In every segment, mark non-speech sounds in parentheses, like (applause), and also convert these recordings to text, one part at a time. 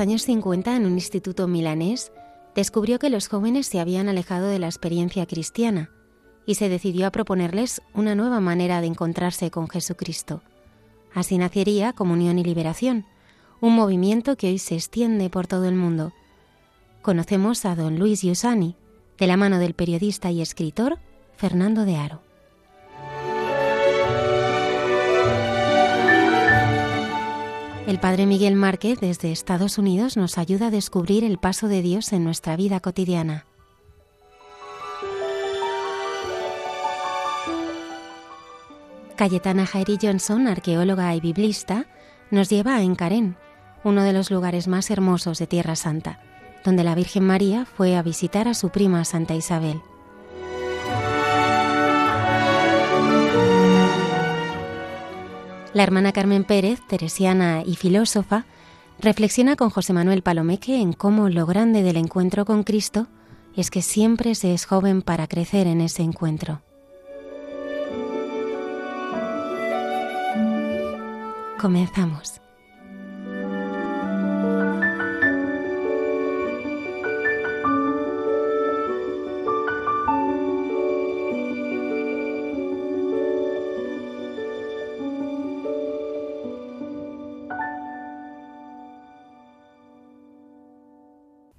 Años 50, en un instituto milanés, descubrió que los jóvenes se habían alejado de la experiencia cristiana y se decidió a proponerles una nueva manera de encontrarse con Jesucristo. Así nacería Comunión y Liberación, un movimiento que hoy se extiende por todo el mundo. Conocemos a don Luis Giussani, de la mano del periodista y escritor Fernando de Aro. El Padre Miguel Márquez desde Estados Unidos nos ayuda a descubrir el paso de Dios en nuestra vida cotidiana. Cayetana Jairi Johnson, arqueóloga y biblista, nos lleva a Encarén, uno de los lugares más hermosos de Tierra Santa, donde la Virgen María fue a visitar a su prima Santa Isabel. La hermana Carmen Pérez, teresiana y filósofa, reflexiona con José Manuel Palomeque en cómo lo grande del encuentro con Cristo es que siempre se es joven para crecer en ese encuentro. Comenzamos.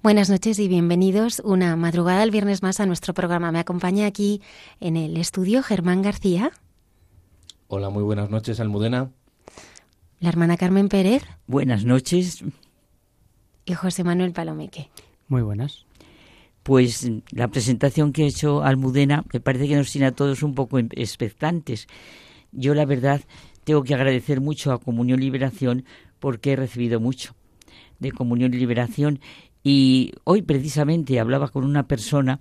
Buenas noches y bienvenidos una madrugada el viernes más a nuestro programa. Me acompaña aquí en el estudio Germán García. Hola, muy buenas noches, Almudena. La hermana Carmen Pérez. Buenas noches. Y José Manuel Palomeque. Muy buenas. Pues la presentación que ha hecho Almudena me parece que nos tiene a todos un poco expectantes. Yo la verdad tengo que agradecer mucho a Comunión Liberación porque he recibido mucho de Comunión y Liberación y hoy precisamente hablaba con una persona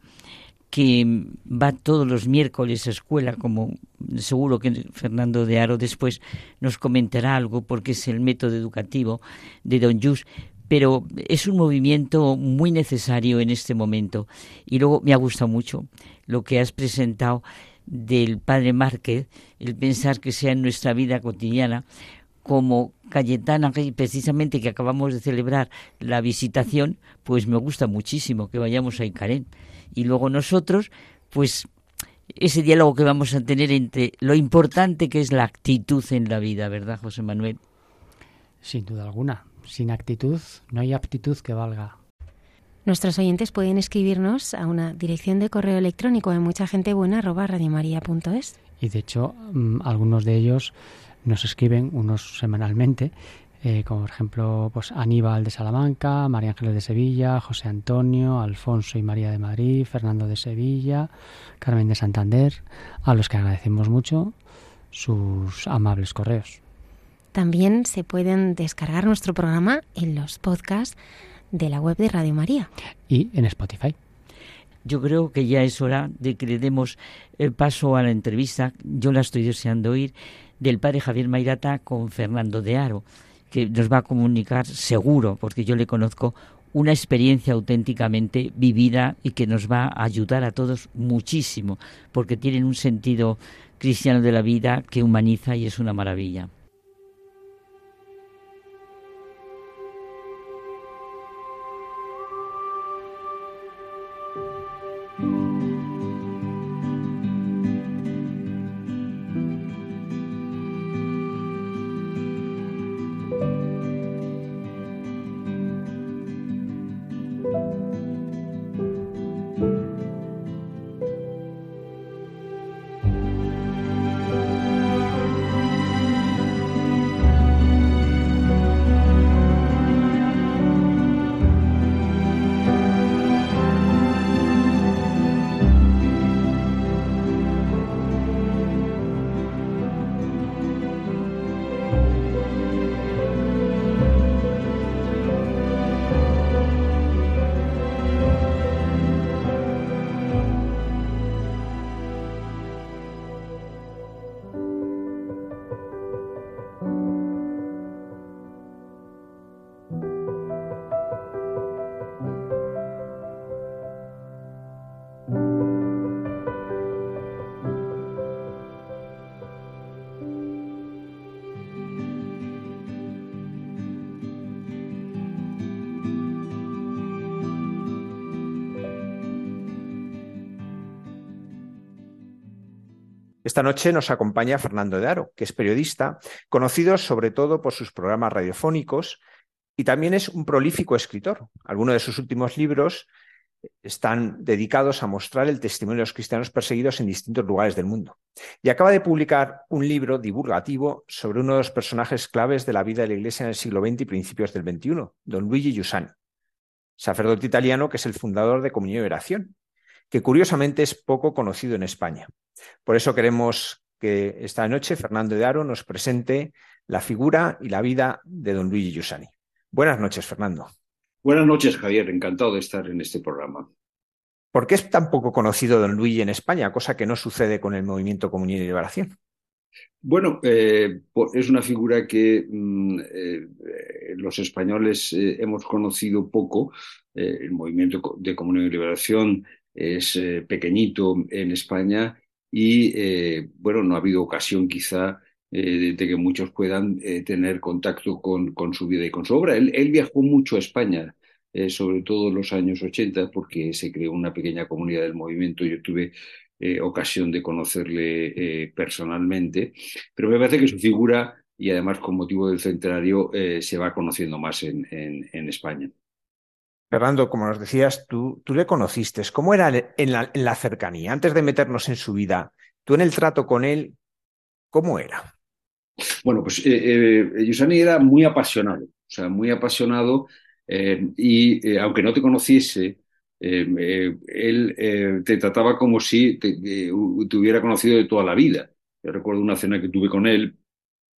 que va todos los miércoles a escuela, como seguro que Fernando de Aro después nos comentará algo, porque es el método educativo de Don Jus, pero es un movimiento muy necesario en este momento. Y luego me ha gustado mucho lo que has presentado del padre Márquez, el pensar que sea en nuestra vida cotidiana como Cayetana, precisamente que acabamos de celebrar la visitación, pues me gusta muchísimo que vayamos a Icarén. Y luego nosotros, pues ese diálogo que vamos a tener entre lo importante que es la actitud en la vida, ¿verdad, José Manuel? Sin duda alguna. Sin actitud no hay aptitud que valga. Nuestros oyentes pueden escribirnos a una dirección de correo electrónico de mucha gente buena arroba radiomaria.es. Y de hecho, mm, algunos de ellos nos escriben unos semanalmente, eh, como por ejemplo pues Aníbal de Salamanca, María Ángeles de Sevilla, José Antonio, Alfonso y María de Madrid, Fernando de Sevilla, Carmen de Santander, a los que agradecemos mucho sus amables correos. También se pueden descargar nuestro programa en los podcasts de la web de Radio María. Y en Spotify. Yo creo que ya es hora de que le demos el paso a la entrevista. Yo la estoy deseando oír del padre Javier Mairata con Fernando de Aro, que nos va a comunicar seguro, porque yo le conozco, una experiencia auténticamente vivida y que nos va a ayudar a todos muchísimo, porque tienen un sentido cristiano de la vida que humaniza y es una maravilla. Esta noche nos acompaña Fernando de Aro, que es periodista, conocido sobre todo por sus programas radiofónicos y también es un prolífico escritor. Algunos de sus últimos libros están dedicados a mostrar el testimonio de los cristianos perseguidos en distintos lugares del mundo. Y acaba de publicar un libro divulgativo sobre uno de los personajes claves de la vida de la Iglesia en el siglo XX y principios del XXI, don Luigi Giussani, sacerdote italiano que es el fundador de Comunión y Oración, que curiosamente es poco conocido en España. Por eso queremos que esta noche Fernando de Aro nos presente la figura y la vida de don Luigi Giussani. Buenas noches, Fernando. Buenas noches, Javier. Encantado de estar en este programa. ¿Por qué es tan poco conocido don Luigi en España, cosa que no sucede con el movimiento Comunión y Liberación? Bueno, eh, es una figura que mm, eh, los españoles eh, hemos conocido poco. el movimiento de Comunión y Liberación es pequeñito en España y, bueno, no ha habido ocasión quizá de que muchos puedan tener contacto con, su vida y con su obra. Él, viajó mucho a España, sobre todo en los años 80, porque se creó una pequeña comunidad del movimiento. Yo tuve eh, ocasión de conocerle eh, personalmente, pero me parece que su figura, y además con motivo del centenario, eh, se va conociendo más en, España. Fernando, como nos decías, tú, tú le conociste. ¿Cómo era en la, cercanía? Antes de meternos en su vida, tú en el trato con él, ¿cómo era? Bueno, pues Yusani era muy apasionado, o sea, muy apasionado y aunque no te conociese, eh, eh, él eh, te trataba como si te, te, hubiera conocido de toda la vida. Yo recuerdo una cena que tuve con él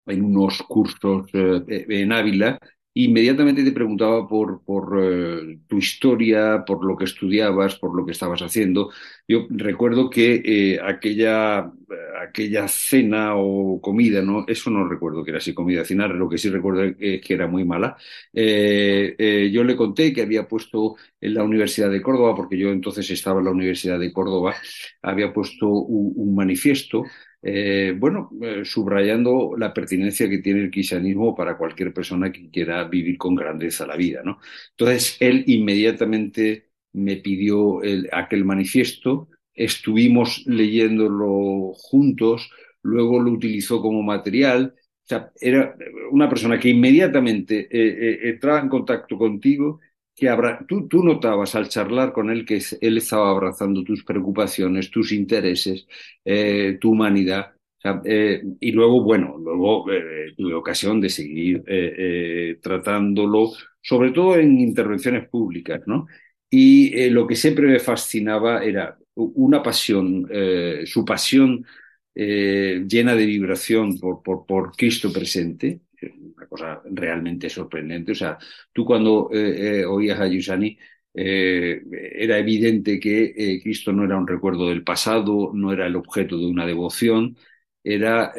en unos cursos en Ávila inmediatamente te preguntaba por, por eh, tu historia, por lo que estudiabas, por lo que estabas haciendo. Yo recuerdo que eh, aquella, aquella cena o comida, ¿no? Eso no recuerdo que era así comida, cenar, lo que sí recuerdo es que era muy mala. Eh, yo le conté que había puesto en la Universidad de Córdoba, porque yo entonces estaba en la Universidad de Córdoba, había puesto un manifiesto eh, bueno, eh, subrayando la pertinencia que tiene el cristianismo para cualquier persona que quiera vivir con grandeza la vida, ¿no? Entonces, él inmediatamente me pidió aquel manifiesto, estuvimos leyéndolo juntos, luego lo utilizó como material, o sea, era una persona que inmediatamente eh, entraba en contacto contigo que tú, tú, notabas al charlar con él que él estaba abrazando tus preocupaciones, tus intereses, eh, tu humanidad. Eh, y luego, bueno, luego eh, tuve ocasión de seguir tratándolo, sobre todo en intervenciones públicas, ¿no? Y lo que siempre me fascinaba era una pasión, su pasión llena de vibración por, por, por Cristo presente, una cosa realmente sorprendente. O sea, tú cuando eh, eh, oías a Yusani, eh, era evidente que Cristo no era un recuerdo del pasado, no era el objeto de una devoción, era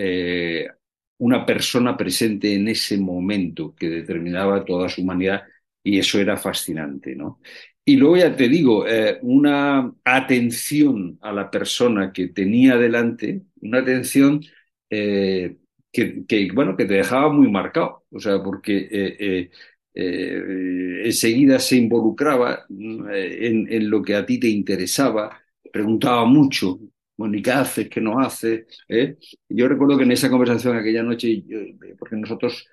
una persona presente en ese momento que determinaba toda su humanidad y eso era fascinante, ¿no? Y luego ya te digo, una atención a la persona que tenía delante, una atención que, bueno, que te dejaba muy marcado, o sea, porque eh, eh, eh, enseguida se involucraba en, en, lo que a ti te interesaba, preguntaba mucho, bueno, ¿y qué haces? ¿Qué no haces? Yo recuerdo que en esa conversación aquella noche, porque nosotros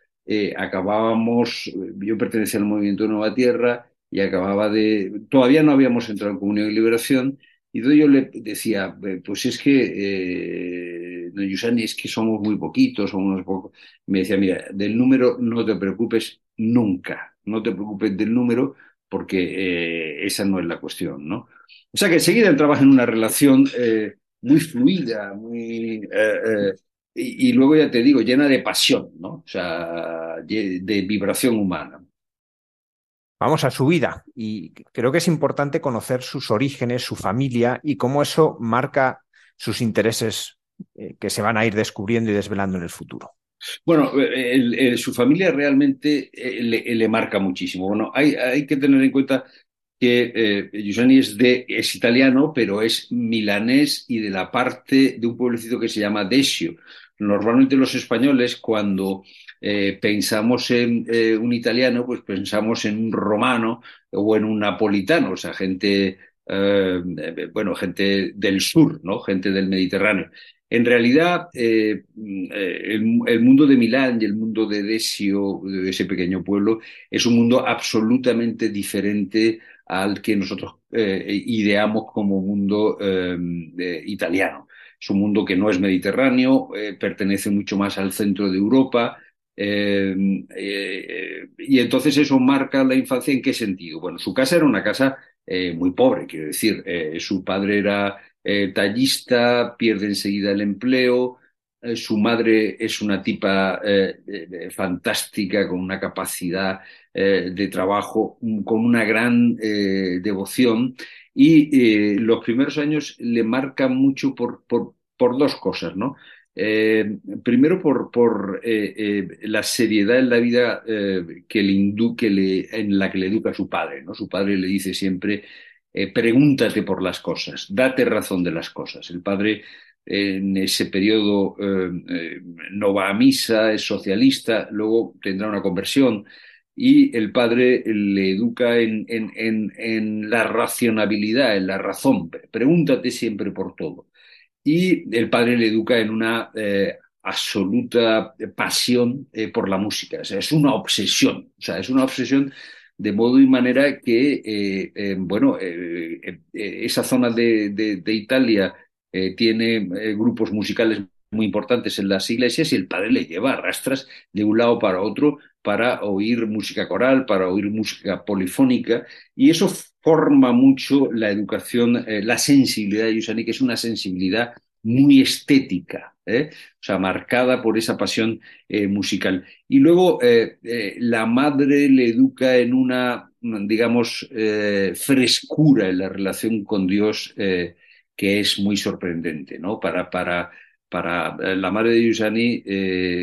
acabábamos, yo pertenecía al movimiento Nueva Tierra y acababa de, todavía no habíamos entrado en Comunión y Liberación, y yo le decía, pues es que Yusani, es que somos muy poquitos, somos unos pocos. Me decía, mira, del número no te preocupes nunca, no te preocupes del número porque eh, esa no es la cuestión, ¿no? O sea que enseguida entrabas en una relación eh, muy fluida, muy... Eh, y, y, luego ya te digo, llena de pasión, ¿no? O sea, de vibración humana. Vamos a su vida y creo que es importante conocer sus orígenes, su familia y cómo eso marca sus intereses eh, que se van a ir descubriendo y desvelando en el futuro. Bueno, su familia realmente eh, le, marca muchísimo. Bueno, hay, hay, que tener en cuenta que eh, es, de, es italiano, pero es milanés y de la parte de un pueblecito que se llama Desio. Normalmente los españoles, cuando eh, pensamos en un italiano, pues pensamos en un romano o en un napolitano, o sea, gente bueno, gente del sur, ¿no? Gente del Mediterráneo. En realidad, el, mundo de Milán y el mundo de Desio, de ese pequeño pueblo, es un mundo absolutamente diferente al que nosotros ideamos como mundo italiano. Es un mundo que no es mediterráneo, eh, pertenece mucho más al centro de Europa. Eh, eh, y entonces eso marca la infancia en qué sentido. Bueno, su casa era una casa muy pobre, quiero decir. su padre era tallista, pierde enseguida el empleo. su madre es una tipa fantástica, con una capacidad de trabajo, con una gran devoción y eh, los primeros años le marcan mucho por, por, por dos cosas, ¿no? Eh, primero por, por eh, la seriedad en la vida que le en la que le educa su padre, ¿no? Su padre le dice siempre, pregúntate por las cosas, date razón de las cosas. El padre en ese periodo no va a misa, es socialista, luego tendrá una conversión, y el padre le educa en, en, en, la racionabilidad, en la razón. Pregúntate siempre por todo. Y el padre le educa en una eh, absoluta pasión eh, por la música. O sea, es una obsesión. O sea, es una obsesión de modo y manera que, eh, bueno, esa zona de, de Italia tiene grupos musicales muy importantes en las iglesias y el padre le lleva a rastras de un lado para otro para oír música coral, para oír música polifónica, y eso forma mucho la educación, eh, la sensibilidad de Yusani, que es una sensibilidad muy estética, ¿eh? o sea, marcada por esa pasión eh, musical. Y luego la madre le educa en una, digamos, frescura en la relación con Dios que es muy sorprendente, ¿no? Para, para, para la madre de Yusani,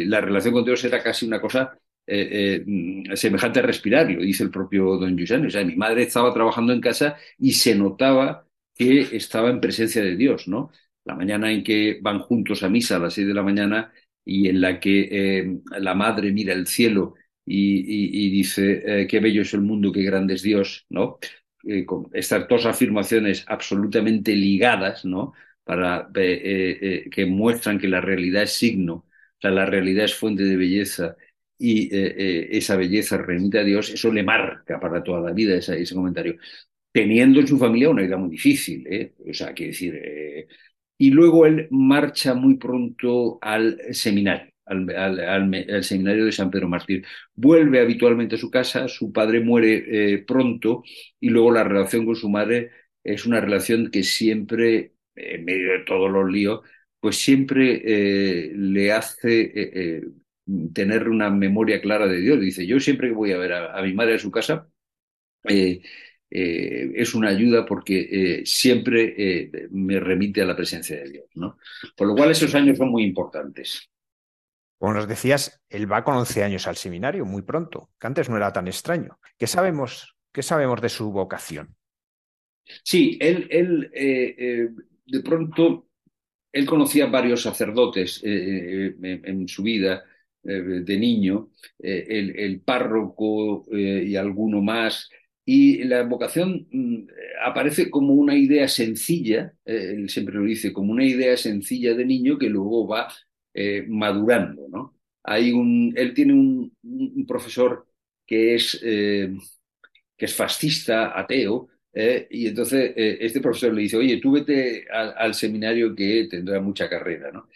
la relación con Dios era casi una cosa eh, eh, semejante a respirar, lo dice el propio don Yusan. O sea, mi madre estaba trabajando en casa y se notaba que estaba en presencia de Dios, ¿no? La mañana en que van juntos a misa a las seis de la mañana y en la que eh, la madre mira el cielo y, dice qué bello es el mundo, qué grande es Dios, ¿no? estas dos afirmaciones absolutamente ligadas, ¿no? Para, que muestran que la realidad es signo, o la realidad es fuente de belleza y eh, eh, esa belleza remite a Dios, eso le marca para toda la vida ese, comentario. Teniendo en su familia una vida muy difícil, ¿eh? o sea, quiere decir. y luego él marcha muy pronto al seminario, al, al, seminario de San Pedro Mártir. Vuelve habitualmente a su casa, su padre muere pronto y luego la relación con su madre es una relación que siempre, en medio de todos los líos, pues siempre le hace tener una memoria clara de Dios. Dice, yo siempre que voy a ver a, mi madre a su casa, eh, eh, es una ayuda porque eh, siempre me remite a la presencia de Dios. ¿no? Por lo cual esos años son muy importantes. Como nos decías, él va con 11 años al seminario, muy pronto, que antes no era tan extraño. ¿Qué sabemos, qué sabemos de su vocación? Sí, él, él de pronto, él conocía varios sacerdotes en su vida, de niño, eh, el, párroco eh, y alguno más. Y la vocación mm, aparece como una idea sencilla, él siempre lo dice, como una idea sencilla de niño que luego va madurando. ¿no? Hay un, él tiene un, profesor que es, que es fascista, ateo, y entonces este profesor le dice, oye, tú vete al seminario que tendrá mucha carrera, ¿no?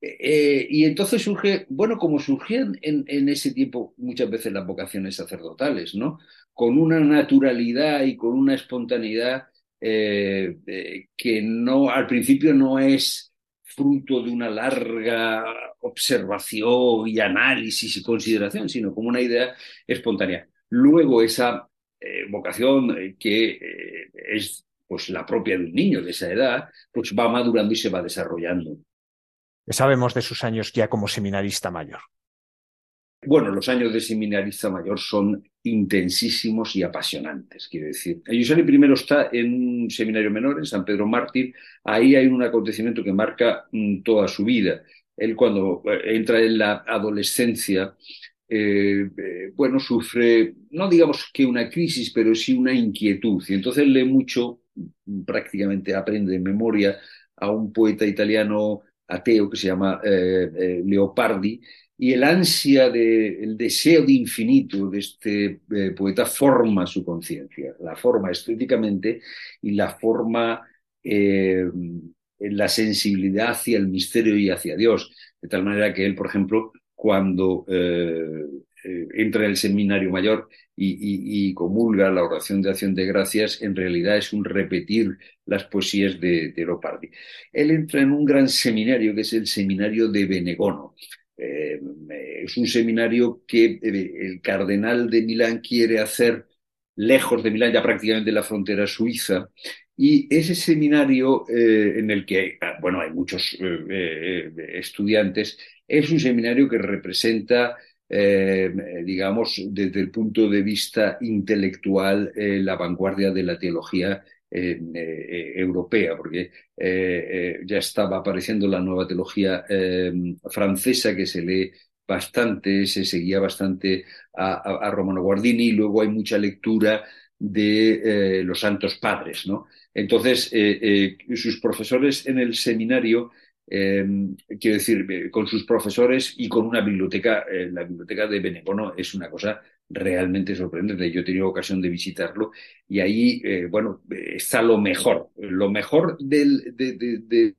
Eh, y entonces surge, bueno, como surgían en, ese tiempo muchas veces las vocaciones sacerdotales, ¿no? Con una naturalidad y con una espontaneidad eh, eh, que no, al principio no es fruto de una larga observación y análisis y consideración, sino como una idea espontánea. Luego esa vocación que es pues la propia de un niño de esa edad, pues va madurando y se va desarrollando. ¿Qué sabemos de sus años ya como seminarista mayor? Bueno, los años de seminarista mayor son intensísimos y apasionantes, quiero decir. Yusani primero está en un seminario menor, en San Pedro Mártir. Ahí hay un acontecimiento que marca mm, toda su vida. Él cuando eh, entra en la adolescencia, eh, eh, bueno, sufre, no digamos que una crisis, pero sí una inquietud. Y entonces lee mucho prácticamente aprende de memoria a un poeta italiano ateo que se llama eh, eh, Leopardi, y el ansia, de, el deseo de infinito de este eh, poeta forma su conciencia, la forma estéticamente y la forma en la sensibilidad hacia el misterio y hacia Dios, de tal manera que él, por ejemplo, cuando entra en el seminario mayor y, comulga la oración de acción de gracias, en realidad es un repetir las poesías de, de Lopardi. Él entra en un gran seminario que es el seminario de Benegono. Eh, es un seminario que eh, el cardenal de Milán quiere hacer lejos de Milán, ya prácticamente en la frontera suiza, y ese seminario eh, en el que ah, bueno, hay muchos estudiantes, es un seminario que representa eh, digamos, desde el punto de vista intelectual, eh, la vanguardia de la teología eh, europea, porque ya estaba apareciendo la nueva teología francesa que se lee bastante, se seguía bastante a, Romano Guardini y luego hay mucha lectura de los santos padres, ¿no? Entonces, sus profesores en el seminario Em, quiero decir, eh, con sus profesores y con una biblioteca, eh, la biblioteca de Benecono es una cosa realmente sorprendente. Yo he tenido ocasión de visitarlo y ahí, eh, bueno, está lo mejor, lo mejor de,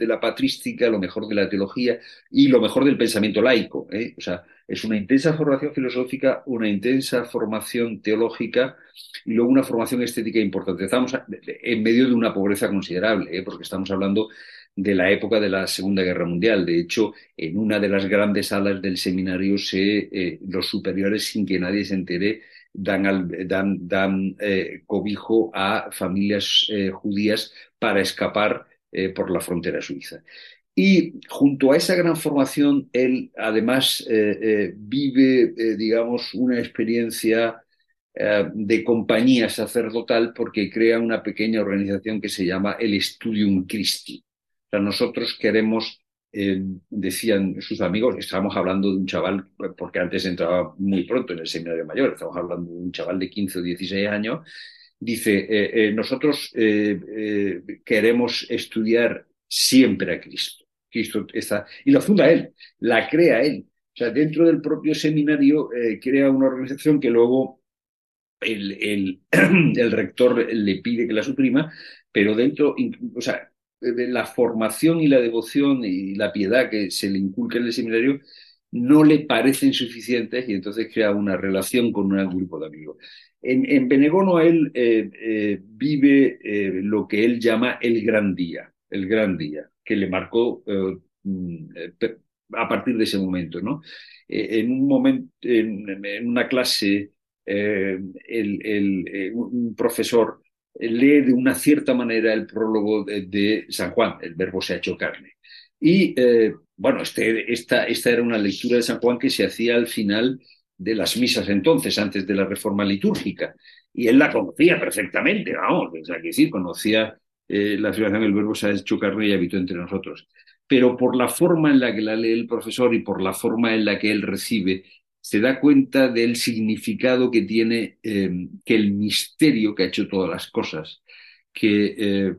la patrística, lo mejor de la teología y lo mejor del pensamiento laico. O sea, es una intensa formación filosófica, una intensa formación teológica y luego una formación estética importante. Estamos en medio de una pobreza considerable, porque estamos hablando de la época de la Segunda Guerra Mundial. De hecho, en una de las grandes salas del seminario, se, eh, los superiores, sin que nadie se entere, dan, eh, cobijo a familias eh, judías para escapar por la frontera suiza. Y junto a esa gran formación, él además vive, digamos, una experiencia de compañía sacerdotal porque crea una pequeña organización que se llama el Studium Christi nosotros queremos, eh, decían sus amigos, estábamos hablando de un chaval, porque antes entraba muy pronto en el seminario mayor, estamos hablando de un chaval de 15 o 16 años, dice, eh, eh, nosotros queremos estudiar siempre a Cristo. Cristo está, y lo funda él, la crea él. O sea, dentro del propio seminario crea una organización que luego el, el, (clears throat) el, rector le pide que la suprima, pero dentro, o sea, la formación y la devoción y la piedad que se le inculca en el seminario no le parecen suficientes y entonces crea una relación con un grupo de amigos. En, en Benegono él eh, eh, vive eh, lo que él llama el gran día, el gran día, que le marcó mm, a partir de ese momento. ¿no? en un momento, en, una clase, el, el, un profesor lee de una cierta manera el prólogo de, San Juan, el verbo se ha hecho carne. Y eh, bueno, este, esta, esta era una lectura de San Juan que se hacía al final de las misas entonces, antes de la reforma litúrgica. Y él la conocía perfectamente, vamos, o sea, que decir, conocía eh, la afirmación del verbo se ha hecho carne y habitó entre nosotros. Pero por la forma en la que la lee el profesor y por la forma en la que él recibe, se da cuenta del significado que tiene eh, que el misterio que ha hecho todas las cosas, que eh,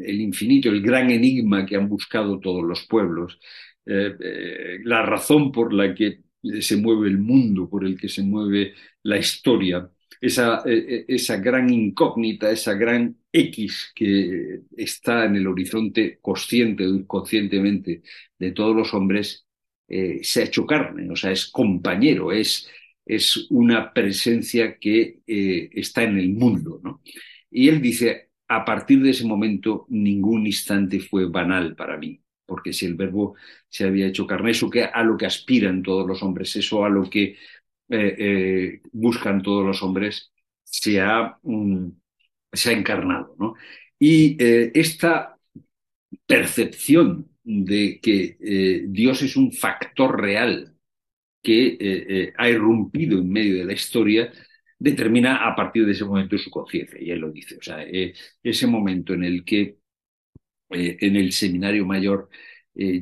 el infinito, el gran enigma que han buscado todos los pueblos, eh, la razón por la que se mueve el mundo, por el que se mueve la historia, esa, esa gran incógnita, esa gran X que está en el horizonte consciente o inconscientemente de todos los hombres, eh, se ha hecho carne, o sea, es compañero, es, es una presencia que eh, está en el mundo. ¿no? Y él dice, a partir de ese momento ningún instante fue banal para mí, porque si el verbo se había hecho carne, eso que a lo que aspiran todos los hombres, eso a lo que eh, buscan todos los hombres, se ha, mm, se ha encarnado. ¿no? Y esta percepción de que eh, Dios es un factor real que eh, eh, ha irrumpido en medio de la historia, determina a partir de ese momento su conciencia. Y él lo dice. O sea, ese momento en el que en el seminario mayor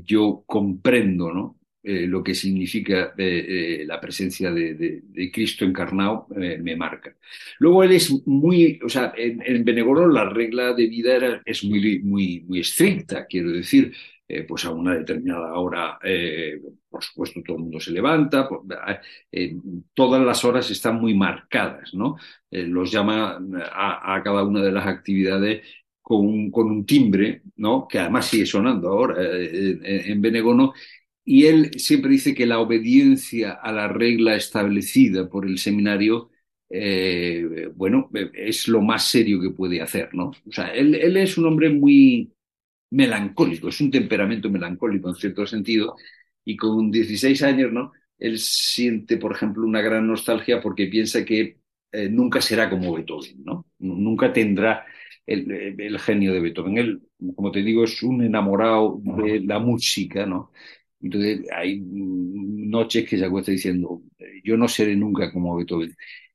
yo comprendo ¿no? lo que significa la presencia de, Cristo encarnado me marca. Luego él es muy, o sea, en, en la regla de vida es muy, muy, muy estricta, quiero decir, pues a una determinada hora, por supuesto, todo el mundo se levanta, todas las horas están muy marcadas, ¿no? los llama a, cada una de las actividades con un, timbre, ¿no? que además sigue sonando ahora eh, eh, en Benegono, y él siempre dice que la obediencia a la regla establecida por el seminario, eh, bueno, es lo más serio que puede hacer, ¿no? O sea, él, es un hombre muy melancólico, es un temperamento melancólico en cierto sentido, y con 16 años, ¿no? Él siente, por ejemplo, una gran nostalgia porque piensa que nunca será como Beethoven, ¿no? Nunca tendrá el, genio de Beethoven. Él, como te digo, es un enamorado de la música, ¿no? Entonces hay noches que se acuesta diciendo, yo no seré nunca como Beethoven.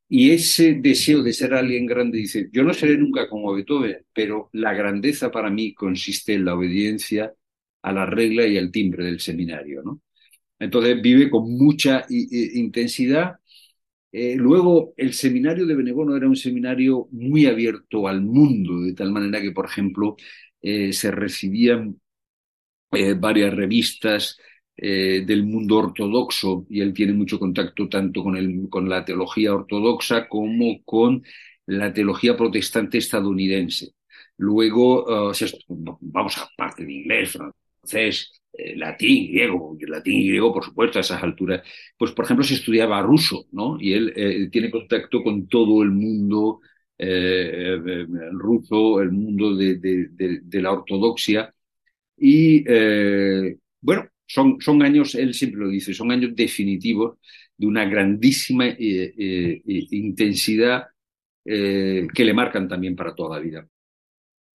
Y ese deseo de ser alguien grande dice, yo no seré nunca como Beethoven, pero la grandeza para mí consiste en la obediencia a la regla y al timbre del seminario, ¿no? Entonces vive con mucha intensidad eh, luego, el seminario de Benegono era un seminario muy abierto al mundo, de tal manera que, por ejemplo, eh, se recibían eh, varias revistas del mundo ortodoxo y él tiene mucho contacto tanto con, el, con la teología ortodoxa como con la teología protestante estadounidense. Luego, vamos a parte de inglés, francés, eh, latín, griego, latín y griego, por supuesto, a esas alturas, pues por ejemplo se estudiaba ruso, ¿no? Y él eh, tiene contacto con todo el mundo eh, ruso, el mundo de, la ortodoxia. Y bueno, son, son años, él siempre lo dice, son años definitivos de una grandísima intensidad que le marcan también para toda la vida.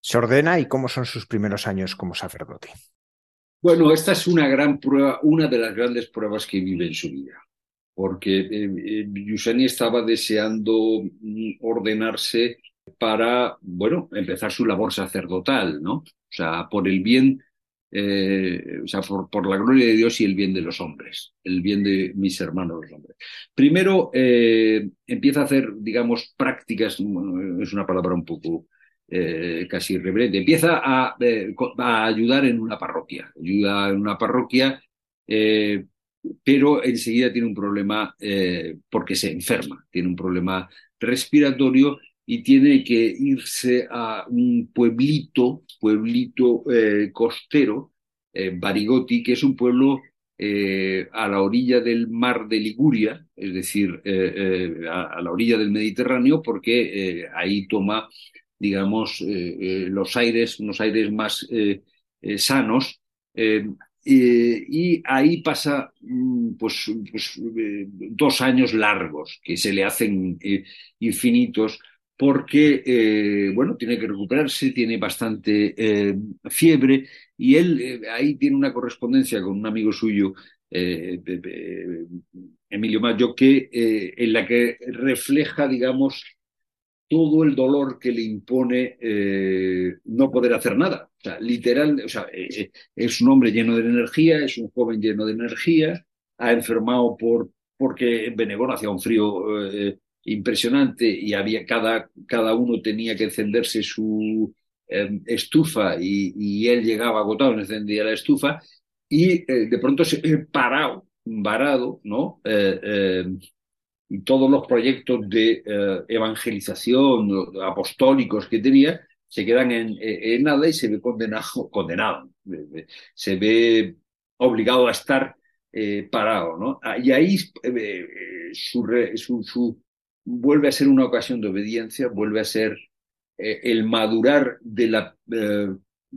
¿Se ordena y cómo son sus primeros años como sacerdote? Bueno, esta es una gran prueba, una de las grandes pruebas que vive en su vida, porque eh, eh, Yusani estaba deseando mm, ordenarse para, bueno, empezar su labor sacerdotal, ¿no? O sea, por el bien, eh, o sea, por, la gloria de Dios y el bien de los hombres, el bien de mis hermanos los hombres. Primero empieza a hacer, digamos, prácticas, es una palabra un poco eh, casi irreverente. Empieza eh, a, ayudar en una parroquia, ayuda en una parroquia, eh, pero enseguida tiene un problema porque se enferma, tiene un problema respiratorio y tiene que irse a un pueblito, pueblito costero, Barigoti, que es un pueblo a la orilla del mar de Liguria, es decir, a, la orilla del Mediterráneo, porque ahí toma digamos, eh, eh, los aires, unos aires más eh, sanos. y ahí pasa mm, pues, pues dos años largos que se le hacen infinitos porque, bueno, tiene que recuperarse, tiene bastante fiebre y él ahí tiene una correspondencia con un amigo suyo, Emilio Mayo, que, en la que refleja, digamos, todo el dolor que le impone eh, no poder hacer nada. O sea, literal, o sea, eh, eh, es un hombre lleno de energía, es un joven lleno de energía, ha enfermado por, porque en Benegón hacía un frío impresionante y había cada, cada uno tenía que encenderse su estufa y, él llegaba agotado, encendía la estufa y de pronto se parado, varado, ¿no? y todos los proyectos de eh, evangelización apostólicos que tenía se quedan en, nada y se ve condenado, (laughs) condenado se ve obligado a estar eh, parado. ¿no? Ah, y ahí eh, su, su, vuelve a ser una ocasión de obediencia, vuelve a ser el madurar de la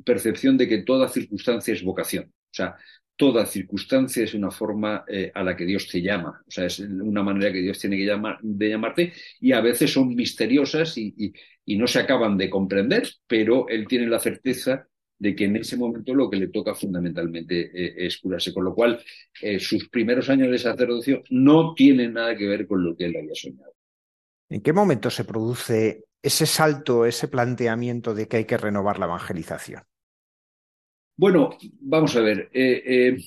percepción de que toda circunstancia es vocación. O sea, toda circunstancia es una forma eh, a la que Dios te llama, o sea, es una manera que Dios tiene que llamar, de llamarte y a veces son misteriosas y, no se acaban de comprender, pero Él tiene la certeza de que en ese momento lo que le toca fundamentalmente eh, es curarse, con lo cual eh, sus primeros años de sacerdocio no tienen nada que ver con lo que él había soñado. ¿En qué momento se produce ese salto, ese planteamiento de que hay que renovar la evangelización? Bueno, vamos a ver. Eh,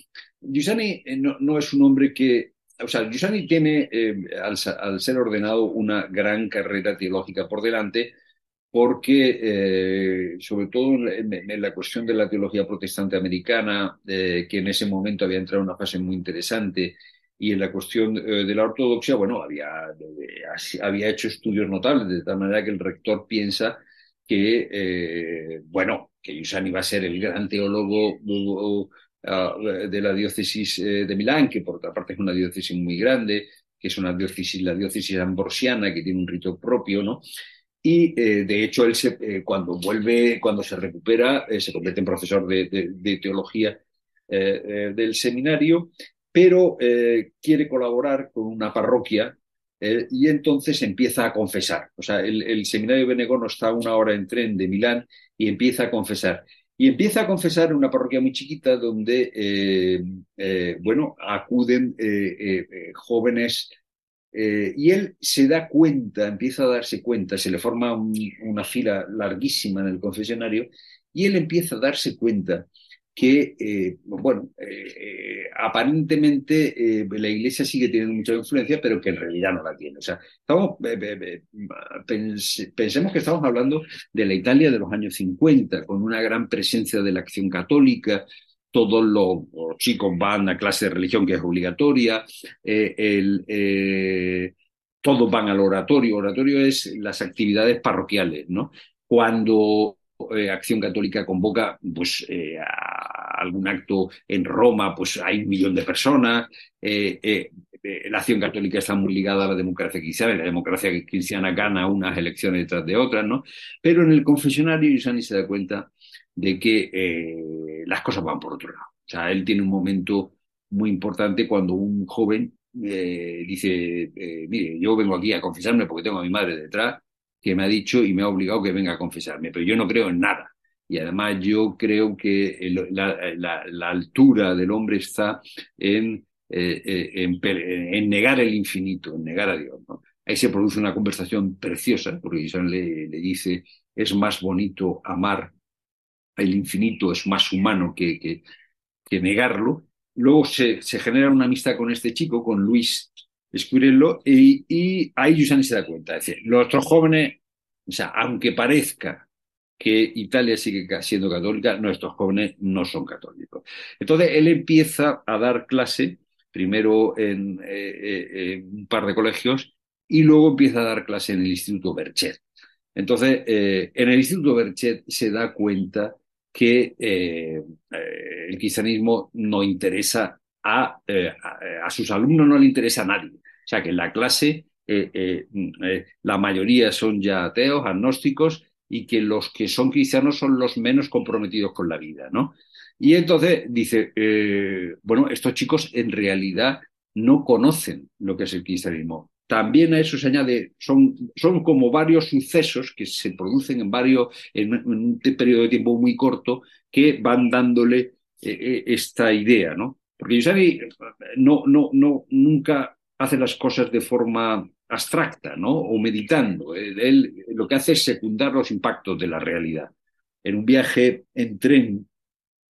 Giussani no, no, es un hombre que o sea, Giussani tiene, eh, al, ser ordenado, una gran carrera teológica por delante, porque, eh, sobre todo en, la cuestión de la teología protestante americana, eh, que en ese momento había entrado en una fase muy interesante, y en la cuestión de la ortodoxia, bueno, había, había hecho estudios notables, de tal manera que el rector piensa que, bueno, que Giussani va a ser el gran teólogo Ah, de la diócesis eh, de Milán, que por otra parte es una diócesis muy grande, que es una diócesis, la diócesis ambrosiana, que tiene un rito propio, ¿no? Y eh, de hecho, él se, eh, cuando vuelve, cuando se recupera, se convierte en profesor de, teología del seminario, pero quiere colaborar con una parroquia y entonces empieza a confesar. O sea, el, seminario de Benegono está una hora en tren de Milán y empieza a confesar. Y empieza a confesar en una parroquia muy chiquita donde, eh, eh, bueno, acuden eh, jóvenes y él se da cuenta, empieza a darse cuenta, se le forma una fila larguísima en el confesionario y él empieza a darse cuenta que, eh, bueno, eh, aparentemente eh, la Iglesia sigue teniendo mucha influencia, pero que en realidad no la tiene. O sea, pensemos que estamos hablando de la Italia de los años 50, con una gran presencia de la acción católica, todos los, chicos van a clase de religión que es obligatoria, todos van al oratorio. Oratorio es las actividades parroquiales, ¿no? Cuando eh, Acción Católica convoca pues, eh, a algún acto en Roma, pues hay un millón de personas. Eh, la Acción Católica está muy ligada a la democracia cristiana, y la democracia cristiana gana unas elecciones detrás de otras, ¿no? Pero en el confesionario Isani se da cuenta de que las cosas van por otro lado. O sea, él tiene un momento muy importante cuando un joven dice, mire, yo vengo aquí a confesarme porque tengo a mi madre detrás que me ha dicho y me ha obligado que venga a confesarme, pero yo no creo en nada. Y además yo creo que la, altura del hombre está en, eh, eh, en, negar el infinito, en negar a Dios. Ahí se produce una conversación preciosa, porque Gisán le, dice, es más bonito amar el infinito, es más humano que, negarlo. Luego se, genera una amistad con este chico, con Luis Escurello, y, ahí Giussani se da cuenta. Es decir, los otros jóvenes, o sea, aunque parezca que Italia sigue siendo católica, nuestros jóvenes no son católicos. Entonces, él empieza a dar clase, primero en, eh, eh, un par de colegios, y luego empieza a dar clase en el Instituto Berchet. Entonces, eh, en el Instituto Berchet se da cuenta que el cristianismo no interesa eh, a, a, sus alumnos no le interesa a nadie. O sea que en la clase eh, eh, la mayoría son ya ateos, agnósticos, y que los que son cristianos son los menos comprometidos con la vida, ¿no? Y entonces dice, bueno, estos chicos en realidad no conocen lo que es el cristianismo. También a eso se añade, son, son como varios sucesos que se producen en varios, en, un periodo de tiempo muy corto, que van dándole esta idea, ¿no? Porque Yusani no, nunca hace las cosas de forma abstracta, ¿no? O meditando. Él, lo que hace es secundar los impactos de la realidad. En un viaje en tren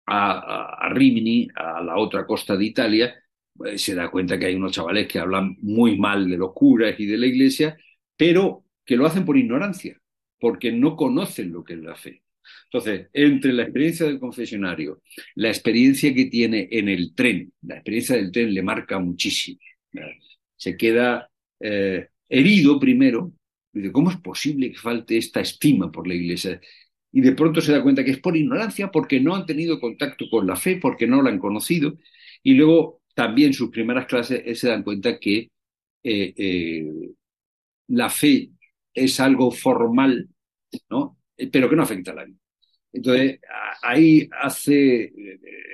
a, Rimini, a la otra costa de Italia, pues, se da cuenta que hay unos chavales que hablan muy mal de los curas y de la iglesia, pero que lo hacen por ignorancia, porque no conocen lo que es la fe. Entonces, entre la experiencia del confesionario, la experiencia que tiene en el tren, la experiencia del tren le marca muchísimo. Se queda eh, herido primero, dice, ¿cómo es posible que falte esta estima por la iglesia? Y de pronto se da cuenta que es por ignorancia, porque no han tenido contacto con la fe, porque no la han conocido. Y luego también sus primeras clases se dan cuenta que eh, eh, la fe es algo formal, ¿no? pero que no afecta a la vida. Entonces, ahí hace,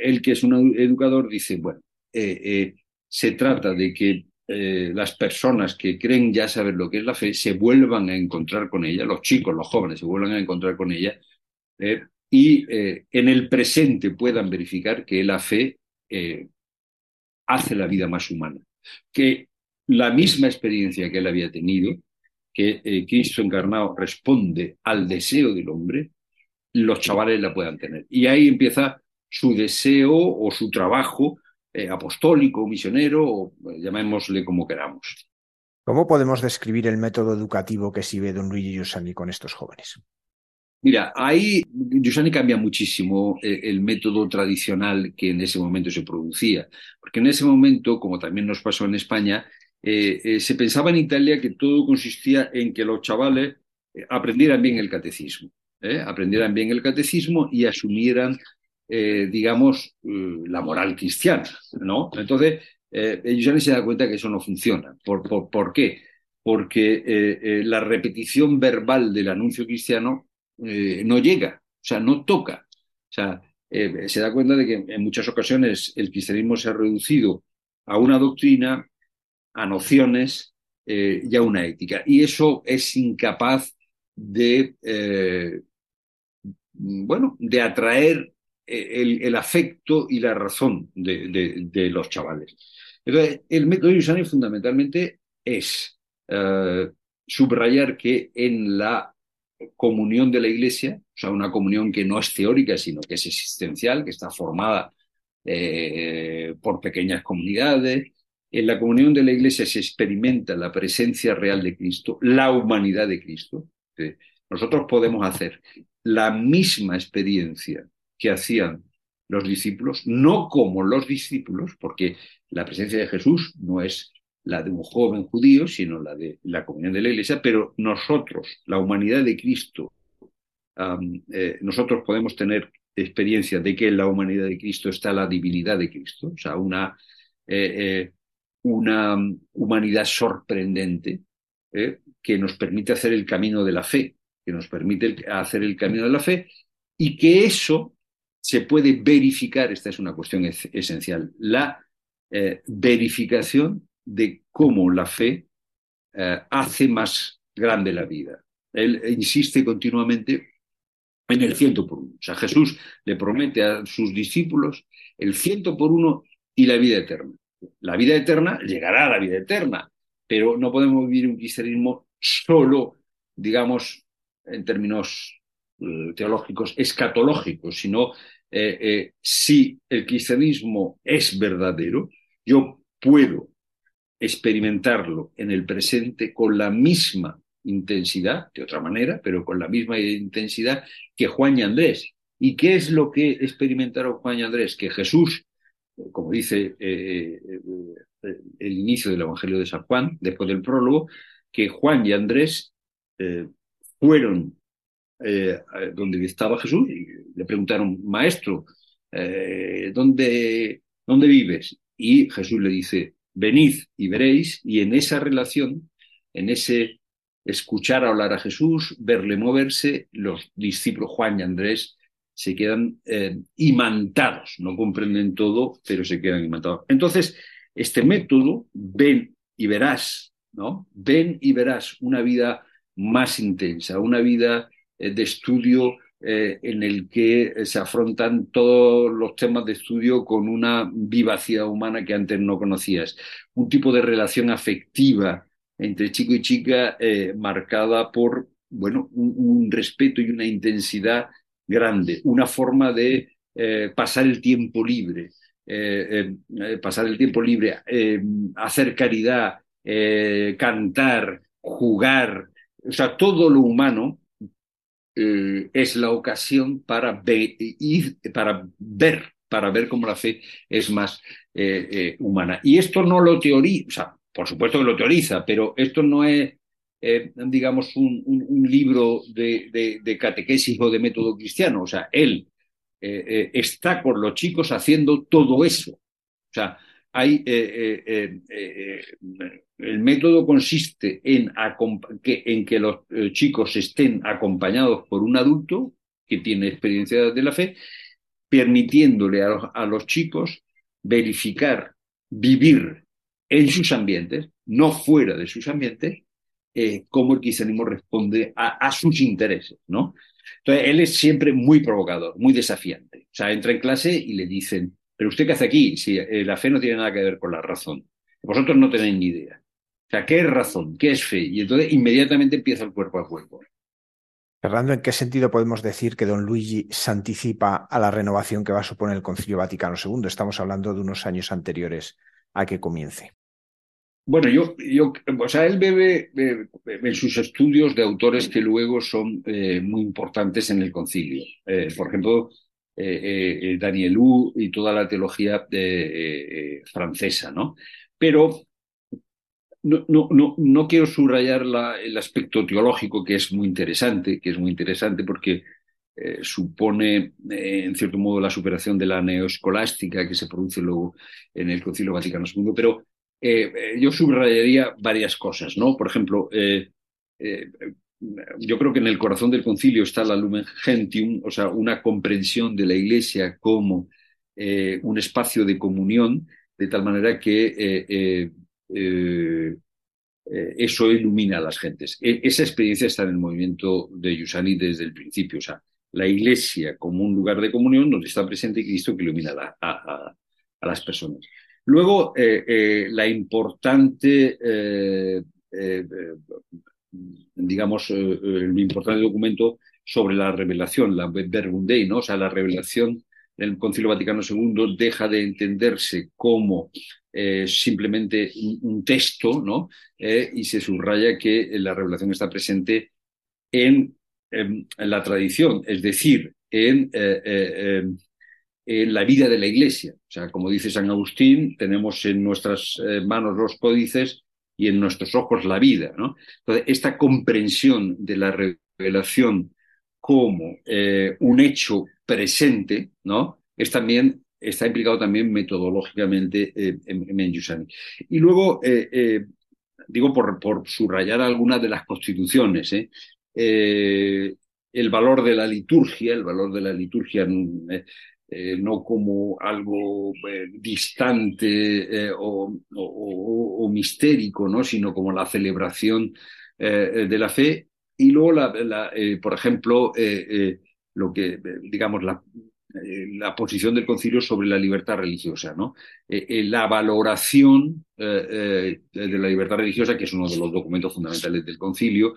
él que es un educador, dice, bueno, eh, eh, se trata de que eh, las personas que creen ya saber lo que es la fe se vuelvan a encontrar con ella, los chicos, los jóvenes se vuelvan a encontrar con ella y en el presente puedan verificar que la fe hace la vida más humana, que la misma experiencia que él había tenido, que Cristo encarnado responde al deseo del hombre, los chavales la puedan tener. Y ahí empieza su deseo o su trabajo eh, apostólico, misionero, o llamémosle como queramos. ¿Cómo podemos describir el método educativo que sigue don Luigi Giussani con estos jóvenes? Mira, ahí Giussani cambia muchísimo eh, el método tradicional que en ese momento se producía, porque en ese momento, como también nos pasó en España, eh, eh, se pensaba en Italia que todo consistía en que los chavales aprendieran bien el catecismo, aprendieran bien el catecismo y asumieran, digamos, la moral cristiana, ¿no? Entonces, Giussani se da cuenta que eso no funciona. ¿Por, por, qué? Porque la repetición verbal del anuncio cristiano no llega, o sea, no toca. O sea, se da cuenta de que en muchas ocasiones el cristianismo se ha reducido a una doctrina a nociones eh, y a una ética. Y eso es incapaz de, eh, bueno, de atraer eh, el, afecto y la razón de, los chavales. Entonces, el método Yusani fundamentalmente es subrayar que en la comunión de la Iglesia, o sea, una comunión que no es teórica, sino que es existencial, que está formada por pequeñas comunidades, en la comunión de la Iglesia se experimenta la presencia real de Cristo, la humanidad de Cristo. Nosotros podemos hacer la misma experiencia que hacían los discípulos, no como los discípulos, porque la presencia de Jesús no es la de un joven judío, sino la de la comunión de la Iglesia, pero nosotros, la humanidad de Cristo, eh, nosotros podemos tener experiencia de que en la humanidad de Cristo está la divinidad de Cristo, o sea, una, eh, eh, una humanidad sorprendente que nos permite hacer el camino de la fe, que nos permite hacer el camino de la fe y que eso se puede verificar, esta es una cuestión esencial, la eh, verificación de cómo la fe eh, hace más grande la vida. Él insiste continuamente en el ciento por uno. O sea, Jesús le promete a sus discípulos el ciento por uno y la vida eterna la vida eterna llegará a la vida eterna, pero no podemos vivir un cristianismo solo, digamos, en términos eh, teológicos, escatológicos, sino eh, eh, si el cristianismo es verdadero, yo puedo experimentarlo en el presente con la misma intensidad, de otra manera, pero con la misma intensidad que Juan y Andrés. ¿Y qué es lo que experimentaron Juan y Andrés? Que Jesús como dice el inicio del Evangelio de San Juan, después del prólogo, que Juan y Andrés fueron donde estaba Jesús y le preguntaron, maestro, ¿dónde, ¿dónde vives? Y Jesús le dice, venid y veréis, y en esa relación, en ese escuchar hablar a Jesús, verle moverse, los discípulos Juan y Andrés se quedan eh, imantados, no comprenden todo, pero se quedan imantados. Entonces, este método, ven y verás, ¿no? Ven y verás una vida más intensa, una vida eh, de estudio eh, en el que se afrontan todos los temas de estudio con una vivacidad humana que antes no conocías, un tipo de relación afectiva entre chico y chica marcada por bueno, un respeto y una intensidad grande, una forma de eh, pasar el tiempo libre, eh, eh, pasar el tiempo libre, hacer caridad, cantar, jugar, o sea, todo lo humano es la ocasión para, ir, para ver, para ver cómo la fe es más humana. Y esto no lo teoriza, o sea, por supuesto que lo teoriza, pero esto no es eh, digamos, un, libro de, catequesis o de método cristiano. O sea, él eh, eh, está con los chicos haciendo todo eso. O sea, hay, el método consiste en, que, en que los chicos estén acompañados por un adulto que tiene experiencia de la fe, permitiéndole a los chicos verificar, vivir en sus ambientes, no fuera de sus ambientes, eh, cómo el cristianismo responde a, sus intereses, ¿no? Entonces, él es siempre muy provocador, muy desafiante. O sea, entra en clase y le dicen, pero usted qué hace aquí? Si eh, la fe no tiene nada que ver con la razón. Vosotros no tenéis ni idea. O sea, ¿qué es razón? ¿Qué es fe? Y entonces inmediatamente empieza el cuerpo a cuerpo. Fernando, ¿en qué sentido podemos decir que don Luigi se anticipa a la renovación que va a suponer el Concilio Vaticano II? Estamos hablando de unos años anteriores a que comience. Bueno, yo, yo, o sea, él bebe, en sus estudios de autores que luego son eh, muy importantes en el concilio. Eh, por ejemplo, eh, Danielou y toda la teología francesa, ¿no? Pero no, no, no, quiero subrayar el aspecto teológico, que es muy interesante, que es muy interesante porque eh, supone, eh, en cierto modo, la superación de la neoescolástica que se produce luego en el Concilio Vaticano II, pero eh, yo subrayaría varias cosas, ¿no? Por ejemplo, yo creo que en el corazón del concilio está la Lumen Gentium, o sea, una comprensión de la Iglesia como un espacio de comunión, de tal manera que eso ilumina a las gentes. E, esa experiencia está en el movimiento de Yusani desde el principio, o sea, la iglesia como un lugar de comunión donde está presente Cristo que ilumina a, las personas. Luego, eh, la importante, digamos, el importante documento sobre la revelación, la Verbum ¿no? o sea, la revelación del Concilio Vaticano II deja de entenderse como eh, simplemente un, texto, ¿no? Eh, y se subraya que la revelación está presente en, la tradición, es decir, en, eh, em, en, la vida de la Iglesia. O sea, como dice San Agustín, tenemos en nuestras manos los códices y en nuestros ojos la vida, ¿no? Entonces, esta comprensión de la revelación como un hecho presente, ¿no? Es también está implicado también metodológicamente eh, en, en Y luego, eh, eh, digo por, subrayar algunas de las constituciones, el valor de la liturgia, el valor de la liturgia no como algo distante o, o, mistérico, ¿no? sino como la celebración de la fe. Y luego, la, por ejemplo, lo que, digamos, la, eh, la posición del concilio sobre la libertad religiosa, ¿no? Eh, eh, la valoración de la libertad religiosa, que es uno de los documentos fundamentales del concilio,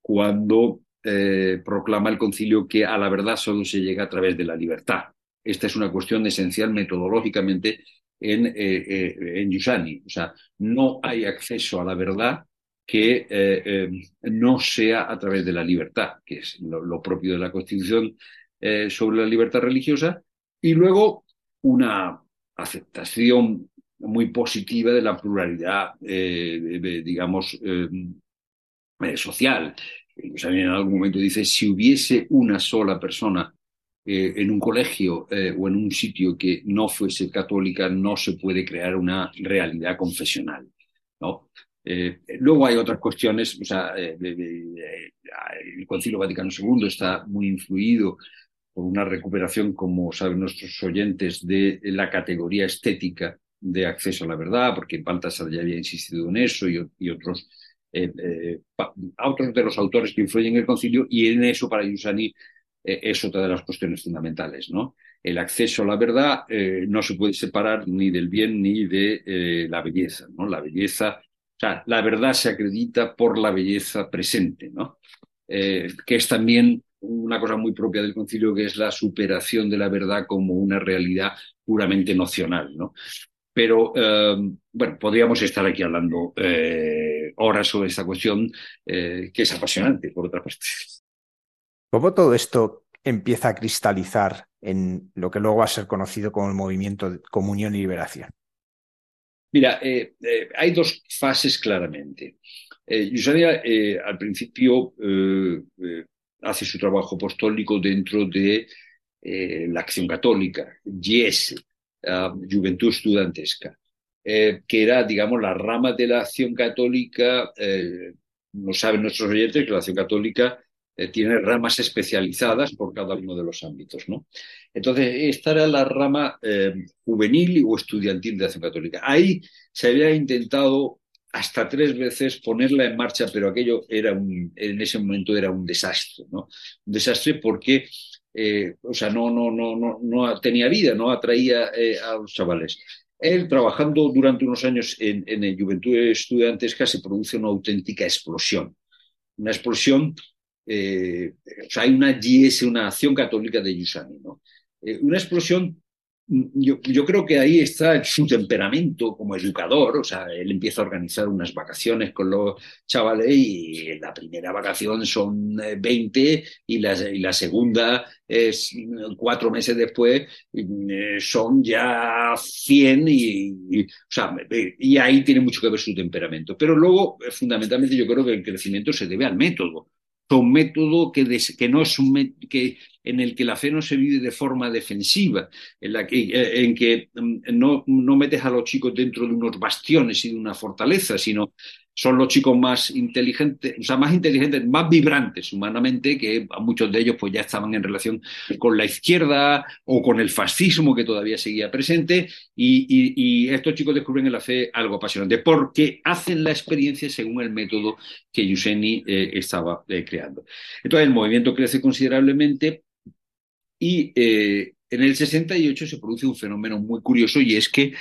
cuando proclama el concilio que a la verdad solo se llega a través de la libertad. Esta es una cuestión esencial metodológicamente en, en Yusani. O sea, no hay acceso a la verdad que no sea a través de la libertad, que es lo propio de la Constitución eh, sobre la libertad religiosa y luego una aceptación muy positiva de la pluralidad, eh, digamos, eh, social. en algún momento dice, si hubiese una sola persona en un colegio o en un sitio que no fuese católica, no se puede crear una realidad confesional. ¿no? Luego hay otras cuestiones, o sea, el Concilio Vaticano II está muy influido por una recuperación, como saben nuestros oyentes, de la categoría estética de acceso a la verdad, porque Baltasar ya había insistido en eso y, otros, eh, eh, otros de los autores que influyen en el concilio, y en eso para Yusani eh, es otra de las cuestiones fundamentales. ¿no? El acceso a la verdad no se puede separar ni del bien ni de la belleza. ¿no? La belleza, o sea, la verdad se acredita por la belleza presente, ¿no? que es también una cosa muy propia del concilio que es la superación de la verdad como una realidad puramente nocional, ¿no? Pero, eh, bueno, podríamos estar aquí hablando eh, horas sobre esta cuestión, eh, que es apasionante, por otra parte. ¿Cómo todo esto empieza a cristalizar en lo que luego va a ser conocido como el movimiento de comunión y liberación? Mira, hay dos fases claramente. Eh, al principio hace su trabajo apostólico dentro de eh, la acción católica, GIES, Juventud Studentesca, eh, que era, digamos, la rama de la acción católica, eh, no saben nuestros oyentes que la acción católica tiene ramas especializadas por cada uno de los ámbitos, ¿no? Entonces, esta era la rama juvenil o estudiantil de acción católica. Ahí se había intentado hasta tres veces ponerla en marcha, pero aquello era un, en ese momento era un desastre, ¿no? Un desastre porque, eh, o sea, no, no, no, no, no tenía vida, no atraía eh, a los chavales. Él, trabajando durante unos años en, en Juventud Estudiantesca, se produce una auténtica explosión. Una explosión o sea, hay una GS, una acción católica de Yusani, ¿no? una explosión yo, yo, creo que ahí está su temperamento como educador, o sea, él empieza a organizar unas vacaciones con los chavales y la primera vacación son 20 eh, y la, y la segunda es cuatro meses después eh, son ya 100 y, y, o sea, y ahí tiene mucho que ver su temperamento. Pero luego, eh, fundamentalmente, yo creo que el crecimiento se debe al método un método que, que no es un que en el que la fe no se vive de forma defensiva, en, la que, eh, en que mm, no, no metes a los chicos dentro de unos bastiones y de una fortaleza, sino son los chicos más inteligentes, o sea, más inteligentes, más vibrantes humanamente, que muchos de ellos pues ya estaban en relación con la izquierda o con el fascismo que todavía seguía presente, y, estos chicos descubren en la fe algo apasionante, porque hacen la experiencia según el método que Yuseni eh, estaba eh, creando. Entonces el movimiento crece considerablemente y eh, en el 68 se produce un fenómeno muy curioso y es que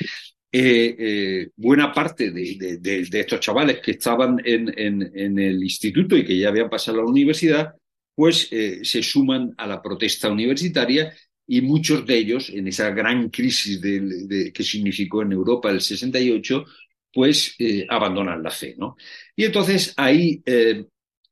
eh, eh, buena parte de, estos chavales que estaban en, el instituto y que ya habían pasado a la universidad, pues eh, se suman a la protesta universitaria y muchos de ellos, en esa gran crisis que significó en Europa el 68, pues abandonan la fe. ¿no? Y entonces ahí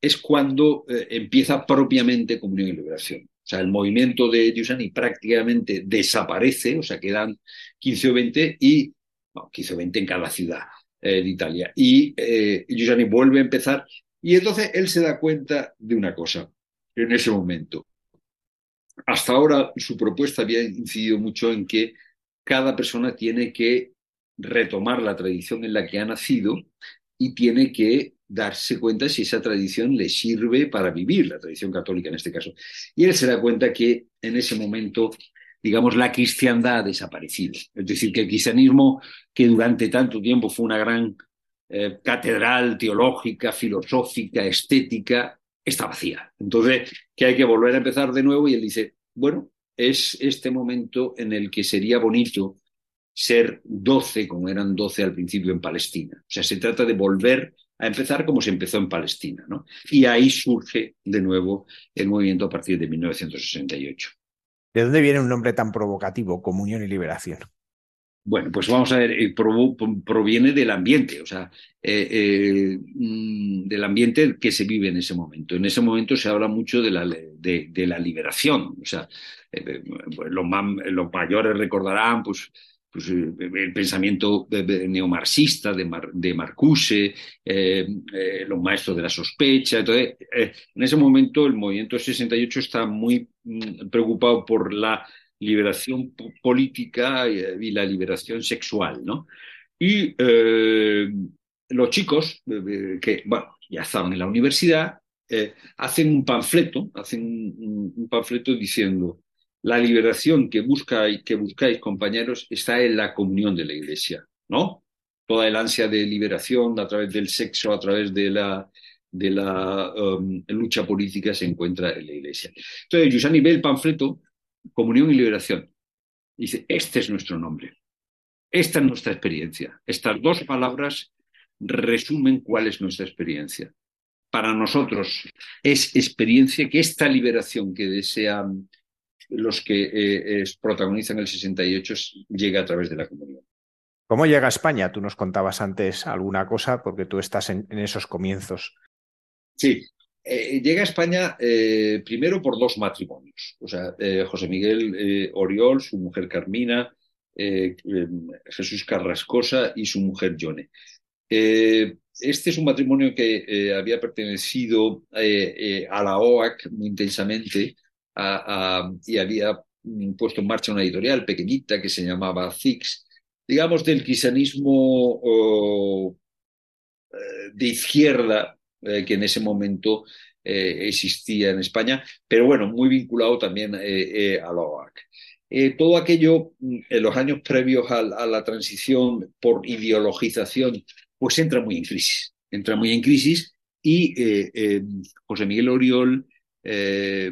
es cuando empieza propiamente Comunión y Liberación. O sea, el movimiento de Giussani prácticamente desaparece, o sea, quedan 15 o 20 y bueno, 15 20 en cada ciudad eh, de Italia. Y eh, Giussani vuelve a empezar y entonces él se da cuenta de una cosa en ese momento. Hasta ahora su propuesta había incidido mucho en que cada persona tiene que retomar la tradición en la que ha nacido y tiene que darse cuenta si esa tradición le sirve para vivir, la tradición católica en este caso. Y él se da cuenta que en ese momento digamos, la cristiandad ha desaparecido. Es decir, que el cristianismo, que durante tanto tiempo fue una gran eh, catedral teológica, filosófica, estética, está vacía. Entonces, que hay que volver a empezar de nuevo y él dice, bueno, es este momento en el que sería bonito ser doce, como eran doce al principio en Palestina. O sea, se trata de volver a empezar como se empezó en Palestina. ¿no? Y ahí surge de nuevo el movimiento a partir de 1968. ¿De dónde viene un nombre tan provocativo, comunión y liberación? Bueno, pues vamos a ver, eh, proviene del ambiente, o sea, eh, eh, mm, del ambiente que se vive en ese momento. En ese momento se habla mucho de la, de, la liberación, o sea, pues los, los, mayores recordarán, pues, pues, eh, el pensamiento neomarxista de, de Marcuse, eh, eh, los maestros de la sospecha. Entonces, en ese momento el movimiento 68 está muy mm, preocupado por la liberación política y, la liberación sexual, ¿no? Y los chicos, que bueno, ya estaban en la universidad, hacen un panfleto, hacen un panfleto diciendo la liberación que, buscáis, que buscáis, compañeros, está en la comunión de la Iglesia, ¿no? Toda el ansia de liberación a través del sexo, a través de la, de la um, lucha política se encuentra en la Iglesia. Entonces, Giussani ve el panfleto, Comunión y Liberación. Dice, este es nuestro nombre. Esta es nuestra experiencia. Estas dos palabras resumen cuál es nuestra experiencia. Para nosotros es experiencia que esta liberación que desean los que eh, protagonizan el 68 llega a través de la comunión. ¿Cómo llega a España? Tú nos contabas antes alguna cosa porque tú estás en, esos comienzos. Sí, eh, llega a España eh, primero por dos matrimonios. O sea, José Miguel Oriol, su mujer Carmina, Jesús Carrascosa y su mujer Yone. este es un matrimonio que había pertenecido a la OAC muy intensamente y había puesto en marcha una editorial pequeñita que se llamaba Zix, digamos del cristianismo eh, de izquierda eh, que en ese momento eh, existía en España, pero bueno, muy vinculado también a la OAC. todo aquello mm, en los años previos a, a, la transición por ideologización, pues entra muy en crisis, entra muy en crisis y José Miguel Oriol eh,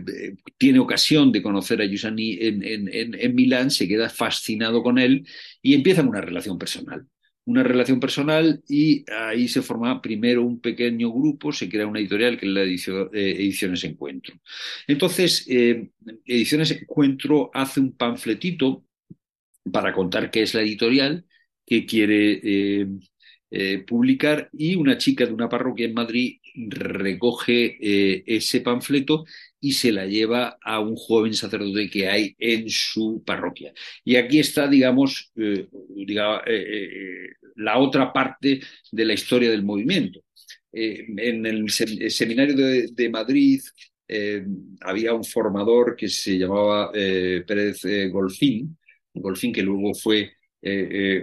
tiene ocasión de conocer a Giussani en, en, Milán, se queda fascinado con él y empiezan una relación personal. una relación personal y ahí se forma primero un pequeño grupo, se crea una editorial que es la eh, Ediciones Encuentro. Entonces, eh, Ediciones Encuentro hace un panfletito para contar qué es la editorial que quiere publicar y una chica de una parroquia en Madrid recoge ese panfleto y se la lleva a un joven sacerdote que hay en su parroquia. Y aquí está, digamos, eh, eh, eh, la otra parte de la historia del movimiento. en el, seminario de, Madrid había un formador que se llamaba Pérez Golfín, Golfín que luego fue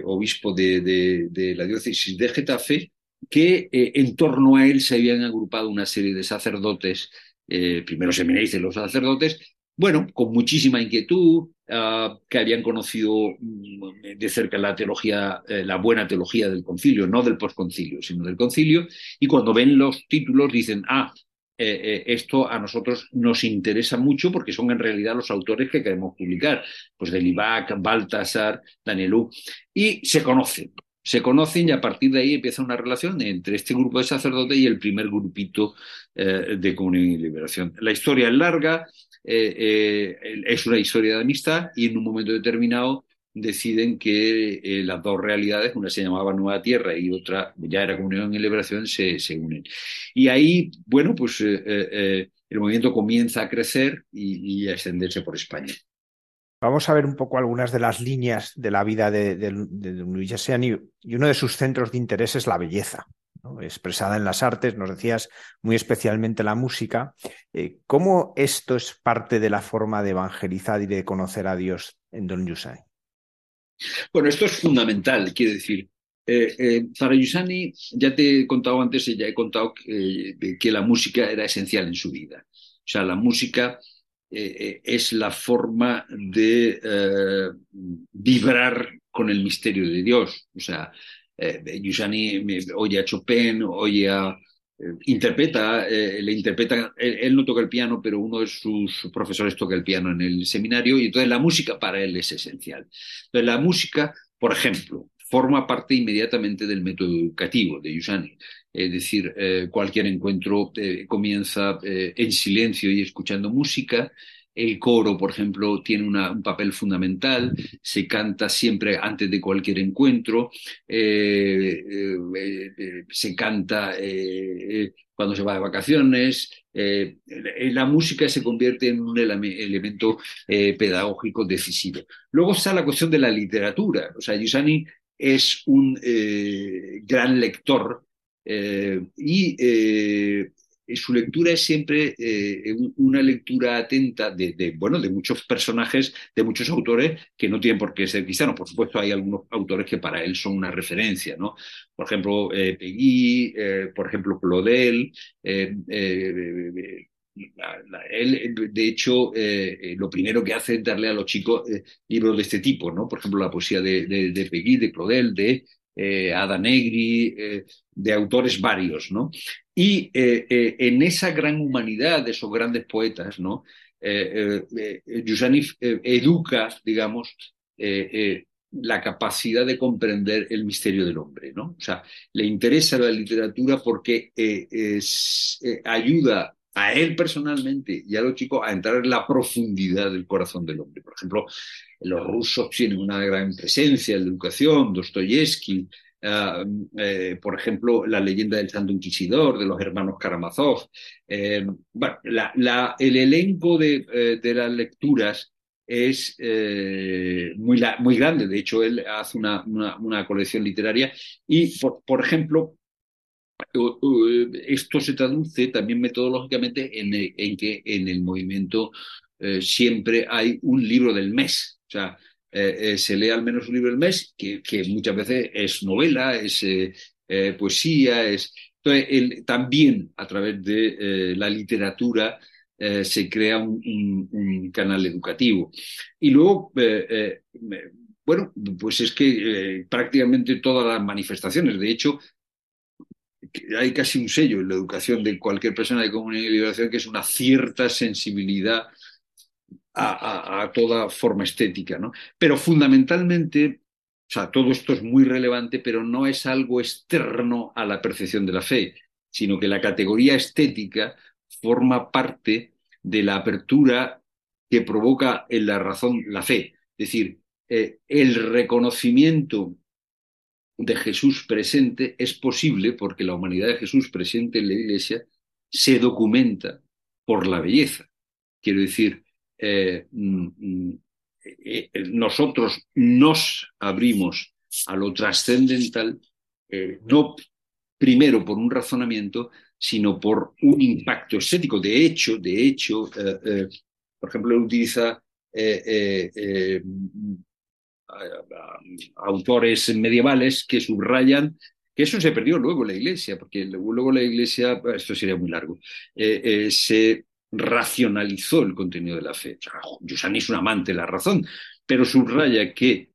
obispo de, de, la diócesis de Getafe, que en torno a él se habían agrupado una serie de sacerdotes eh, primero seminaristas y los sacerdotes, bueno, con muchísima inquietud, ah, que habían conocido mm, de cerca la teología, eh, la buena teología del concilio, no del posconcilio, sino del concilio, y cuando ven los títulos dicen, ah, eh, esto a nosotros nos interesa mucho porque son en realidad los autores que queremos publicar, pues de Libac, Baltasar, Danielú, y se conocen se conocen y a partir de ahí empieza una relación entre este grupo de sacerdotes y el primer grupito eh, de comunión y liberación. La historia es larga, eh, eh, es una historia de amistad y en un momento determinado deciden que las dos realidades, una se llamaba Nueva Tierra y otra ya era comunión y liberación, se, unen. Y ahí, bueno, pues el movimiento comienza a crecer y a extenderse por España. Vamos a ver un poco algunas de las líneas de la vida de, de, Luis y uno de sus centros de interés es la belleza, expresada en las artes, nos decías muy especialmente la música. Eh, ¿Cómo esto es parte de la forma de evangelizar y de conocer a Dios en Don Yusani? Bueno, esto es fundamental, quiero decir. Eh, eh, Yusani, ya te he contado antes, ya he contado que la música era esencial en su vida. O sea, la música eh, eh, es la forma de eh, vibrar con el misterio de Dios. O sea, Yusani oye a Chopin, oye a, interpreta, le interpreta, él, no toca el piano, pero uno de sus profesores toca el piano en el seminario y entonces la música para él es esencial. Entonces la música, por ejemplo, forma parte inmediatamente del método educativo de Yusani. Es decir, eh, cualquier encuentro eh, comienza eh, en silencio y escuchando música. El coro, por ejemplo, tiene un papel fundamental, se canta siempre antes de cualquier encuentro, se canta cuando se va de vacaciones. la música se convierte en un elemento pedagógico decisivo. Luego está la cuestión de la literatura. O sea, Yusani es un gran lector eh, y eh, su lectura es siempre eh, una lectura atenta de, bueno, de muchos personajes, de muchos autores que no tienen por qué ser cristianos. Por supuesto, hay algunos autores que para él son una referencia, ¿no? Por ejemplo, Peggy, por ejemplo, Claudel. él, de hecho, lo primero que hace es darle a los chicos libros de este tipo, ¿no? Por ejemplo, la poesía de, de, de de Claudel, de eh, Ada Negri, eh, de autores varios, ¿no? Y eh, en esa gran humanidad de esos grandes poetas, ¿no? Yusanif educa, digamos, la capacidad de comprender el misterio del hombre, ¿no? O sea, le interesa la literatura porque ayuda a él personalmente y a los chicos a entrar en la profundidad del corazón del hombre. Por ejemplo, los rusos tienen una gran presencia en la educación, Dostoyevsky, ah, eh, por ejemplo, la leyenda del Santo Inquisidor, de los hermanos Karamazov. Eh, el elenco de, eh, las lecturas es muy, muy grande. De hecho, él hace una, colección literaria y, por, ejemplo, esto se traduce también metodológicamente en, en que en el movimiento siempre hay un libro del mes. O sea, eh, eh, se lee al menos un libro al mes, que, muchas veces es novela, es eh, poesía, es... Entonces, también a través de la literatura se crea un, canal educativo. Y luego, bueno, pues es que prácticamente todas las manifestaciones, de hecho, hay casi un sello en la educación de cualquier persona de comunidad y liberación que es una cierta sensibilidad a, toda forma estética. ¿no? Pero fundamentalmente O sea, todo esto es muy relevante, pero no es algo externo a la percepción de la fe, sino que la categoría estética forma parte de la apertura que provoca en la razón la fe. Es decir, eh, el reconocimiento de Jesús presente es posible porque la humanidad de Jesús presente en la Iglesia se documenta por la belleza. Quiero decir, eh, mm, mm, eh, nosotros nos abrimos a lo trascendental, no primero por un razonamiento, sino por un impacto estético. De hecho, de hecho, por ejemplo, él utiliza autores medievales que subrayan que eso se perdió luego en la Iglesia, porque luego la Iglesia, esto sería muy largo, eh, eh, se racionalizó el contenido de la fe. O es un amante de la razón, pero subraya que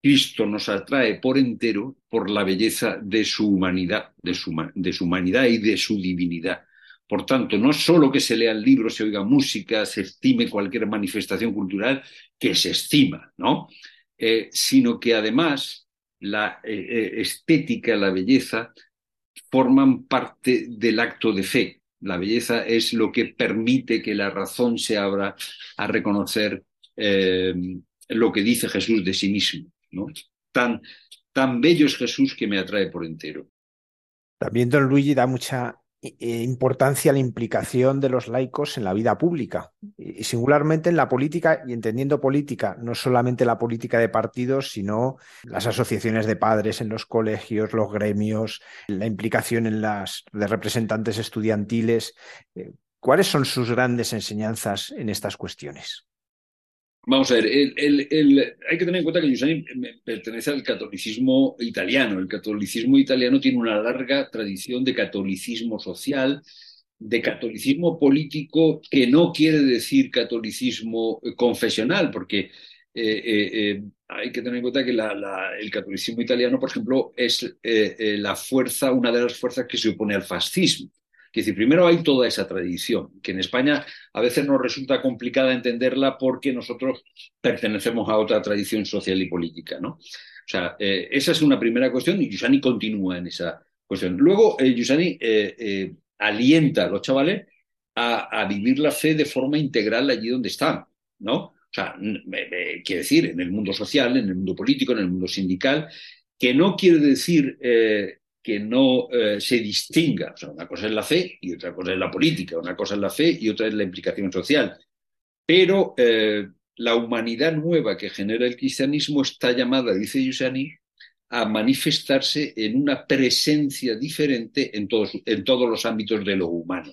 Cristo nos atrae por entero por la belleza de su humanidad, de su, de su humanidad y de su divinidad. Por tanto, no solo que se lean libros, se oiga música, se estime cualquier manifestación cultural, que se estima, ¿no? Eh, sino que además la eh, eh, estética, la belleza, forman parte del acto de fe. La belleza es lo que permite que la razón se abra a reconocer lo que dice Jesús de sí mismo. Tan, tan bello es Jesús que me atrae por entero. También don Luigi da mucha eh, importancia la implicación de los laicos en la vida pública y singularmente en la política y entendiendo política, no solamente la política de partidos, sino las asociaciones de padres en los colegios, los gremios, la implicación en las de representantes estudiantiles. Eh, ¿Cuáles son sus grandes enseñanzas en estas cuestiones? Vamos a ver, hay que tener en cuenta que Giussani pertenece al catolicismo italiano. El catolicismo italiano tiene una larga tradición de catolicismo social, de catolicismo político, que no quiere decir catolicismo confesional, porque eh, eh, eh, hay que tener en cuenta que el catolicismo italiano, por ejemplo, es la fuerza, una de las fuerzas que se opone al fascismo. Es decir, primero hay toda esa tradición, que en España a veces nos resulta complicada entenderla porque nosotros pertenecemos a otra tradición social y política, ¿no? O sea, eh, esa es una primera cuestión y Yusani continúa en esa cuestión. Luego, eh, Yusani eh, alienta a los chavales a, vivir la fe de forma integral allí donde están, ¿no? O sea, quiere decir, en el mundo social, en el mundo político, en el mundo sindical, que no quiere decir que no eh, se distinga. Una cosa es la fe y otra cosa es la política, una cosa es la fe y otra es la implicación social. Pero eh, la humanidad nueva que genera el cristianismo está llamada, dice Yusani, a manifestarse en una presencia diferente en todos, en todos los ámbitos de lo humano.